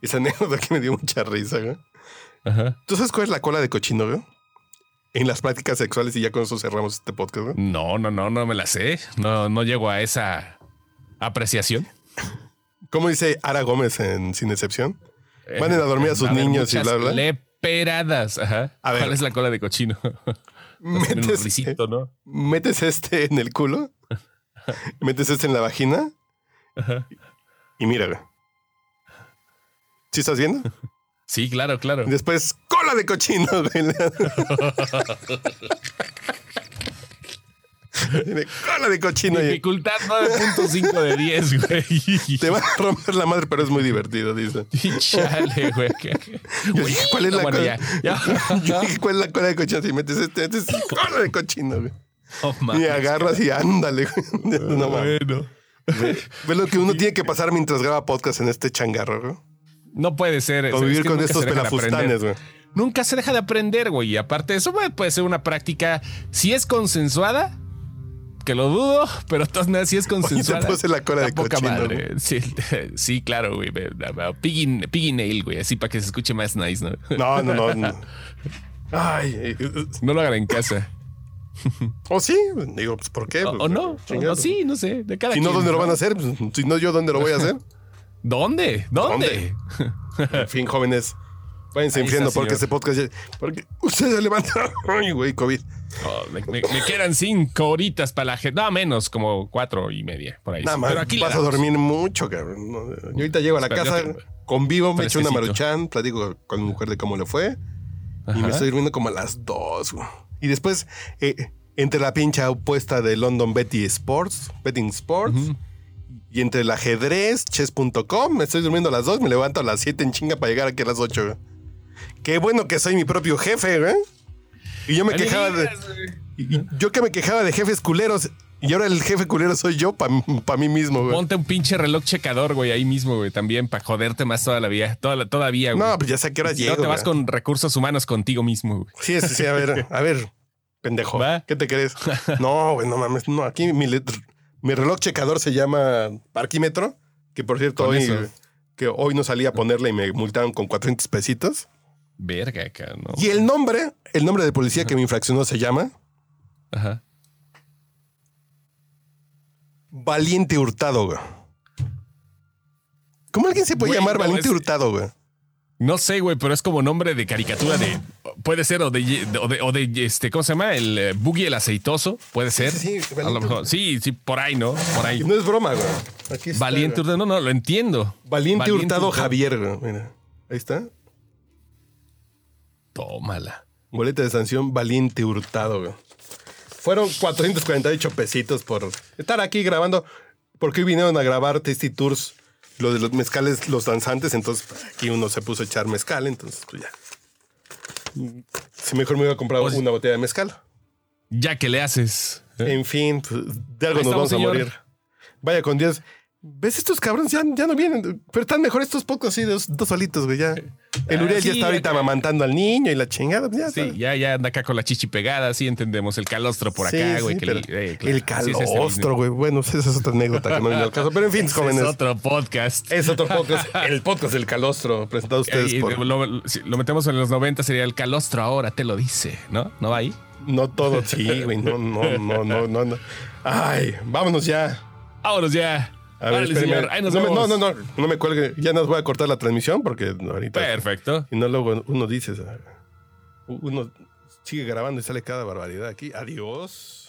Esa anécdota que me dio mucha risa, güey. Ajá. ¿Tú sabes cuál es la cola de cochino, güey? En las prácticas sexuales y ya con eso cerramos este podcast, güey. No, no, no, no me la sé. No, no llego a esa apreciación. ¿Cómo dice Ara Gómez en Sin Excepción? Manden a dormir a sus Eh, niños y bla, bla. Leperadas. Ajá. A ver. ¿Cuál es la cola de cochino? un Metes, risito, ¿no? metes este en el culo, metes este en la vagina y mira, güey. ¿Sí estás viendo? Sí, claro, claro. Después, cola de cochino, güey. Tiene cola de cochino. Dificultad 9.5 de 10, güey. Te va a romper la madre, pero es muy divertido, dice. Chale, güey. ¿cuál es la Bueno, cola? ya, ya. ¿cuál es la cola de cochino? Si metes este, metes cola de cochino, güey. Oh, Y agarras y ándale, güey. No. Bueno. Ve, ve lo que uno tiene que pasar mientras graba podcast en este changarro, güey. No puede ser. Convivir es que con estos de pelafustanes, güey. Nunca se deja de aprender, güey. Y aparte, eso puede- puede ser una práctica. Si es consensuada, que lo dudo, pero de todas si es consensuada. puse la cola de poca cochino, madre. Sí, sí, claro, güey. Piggy, piggy nail, güey. Así para que se escuche más nice, ¿no? No, no, no. no. Ay, No lo hagan en casa. o sí, digo, pues ¿por qué? O, Pues, o no. O sí, no sé. De cada Si no, ¿dónde lo van a hacer? Pues, Si no, yo, ¿dónde lo voy a hacer? ¿Dónde? ¿Dónde? En fin, jóvenes, váyanse enfriando porque este podcast ya... Porque ustedes se levantan... Ay, güey, COVID. Oh, me, me- me quedan cinco horitas para la gente. No, menos, como cuatro y media, por ahí. Nada más, Pero aquí vas a dormir mucho, cabrón. Yo ahorita llego a la Espera, casa, te- convivo, me echo una maruchan, platico con mi mujer de cómo le fue. Y me estoy durmiendo como a las dos. güey. Y después, eh, entre la pincha opuesta de London Betty Sports, Betting Sports, y entre el ajedrez, chess.com, me estoy durmiendo a las dos, me levanto a las siete en chinga para llegar aquí a las ocho. güey. Qué bueno que soy mi propio jefe, güey. Y yo me quejaba de... y- yo que me quejaba de jefes culeros Y ahora el jefe culero soy yo para mí mismo, güey. Ponte un pinche reloj checador, güey, ahí mismo, güey, también para joderte más toda la vida, toda la- todavía, güey. No, pues ya sé a qué hora Si llego. no te vas güey. con recursos humanos contigo mismo, güey. Sí, sí, sí, a ver, a ver, pendejo. ¿Va? ¿Qué te crees? No, güey, no mames. No, aquí mi, le- mi reloj checador se llama Parquímetro, que por cierto, hoy, eso. que hoy no salí a ponerle y me multaron con 400 pesitos. Verga, acá, ¿no? Y el nombre, el nombre de policía que me infraccionó se llama Ajá. Valiente Hurtado, güey. ¿Cómo alguien se puede Güey, llamar no, Valiente es- Hurtado, güey? No sé, güey, pero es como nombre de caricatura de. Puede ser, o de, o de, o de, este, ¿cómo se llama? El eh, Boogie el aceitoso. Puede ser. Sí, sí, A lo mejor. Sí, sí, por ahí, ¿no? Por ahí. No es broma, güey. Aquí está, Valiente. Hurtado. No, no, lo entiendo. Valiente, Hurtado Javier, güey. Mira, ahí está. Tómala. Boleta de sanción Valiente Hurtado, güey. Fueron 448 pesitos por estar aquí grabando. Porque hoy vinieron a grabar Tasty Tours, lo de los mezcales, los danzantes. Entonces, aquí uno se puso a echar mezcal. Entonces, pues ya. Si mejor me iba a comprar Pues- una botella de mezcal. Ya que le haces. ¿eh? En fin, pues, de algo nos vamos a morir. Vaya con Dios. ¿Ves estos cabrones? Ya, ya no vienen. Pero están mejor estos pocos, sí, dos, dos solitos, güey. Ya. El Ah, Uriel sí, ya está ahorita amamantando al niño y la chingada. ya Sí, ya, ya anda acá con la chichi pegada, sí entendemos. El calostro por Sí, acá, güey. sí, que pero le- eh, claro, el así es calostro, güey. Bueno, esa es otra anécdota que no viene al caso. Pero en fin, jóvenes. Es otro podcast. Es otro podcast. El podcast del calostro, presentado a ustedes por. lo, lo metemos en los 90 sería el calostro ahora te lo dice, ¿no? ¿No va ahí? No todo, sí, güey. No, no, no, no, no. Ay, vámonos ya. Vámonos ya. A ver, Órale, espérenme. señor. Ahí nos no, me- no, no, no, no me cuelgue. Ya nos voy a cortar la transmisión porque ahorita. Perfecto. Y no luego uno dice, uno sigue grabando y sale cada barbaridad aquí. Adiós.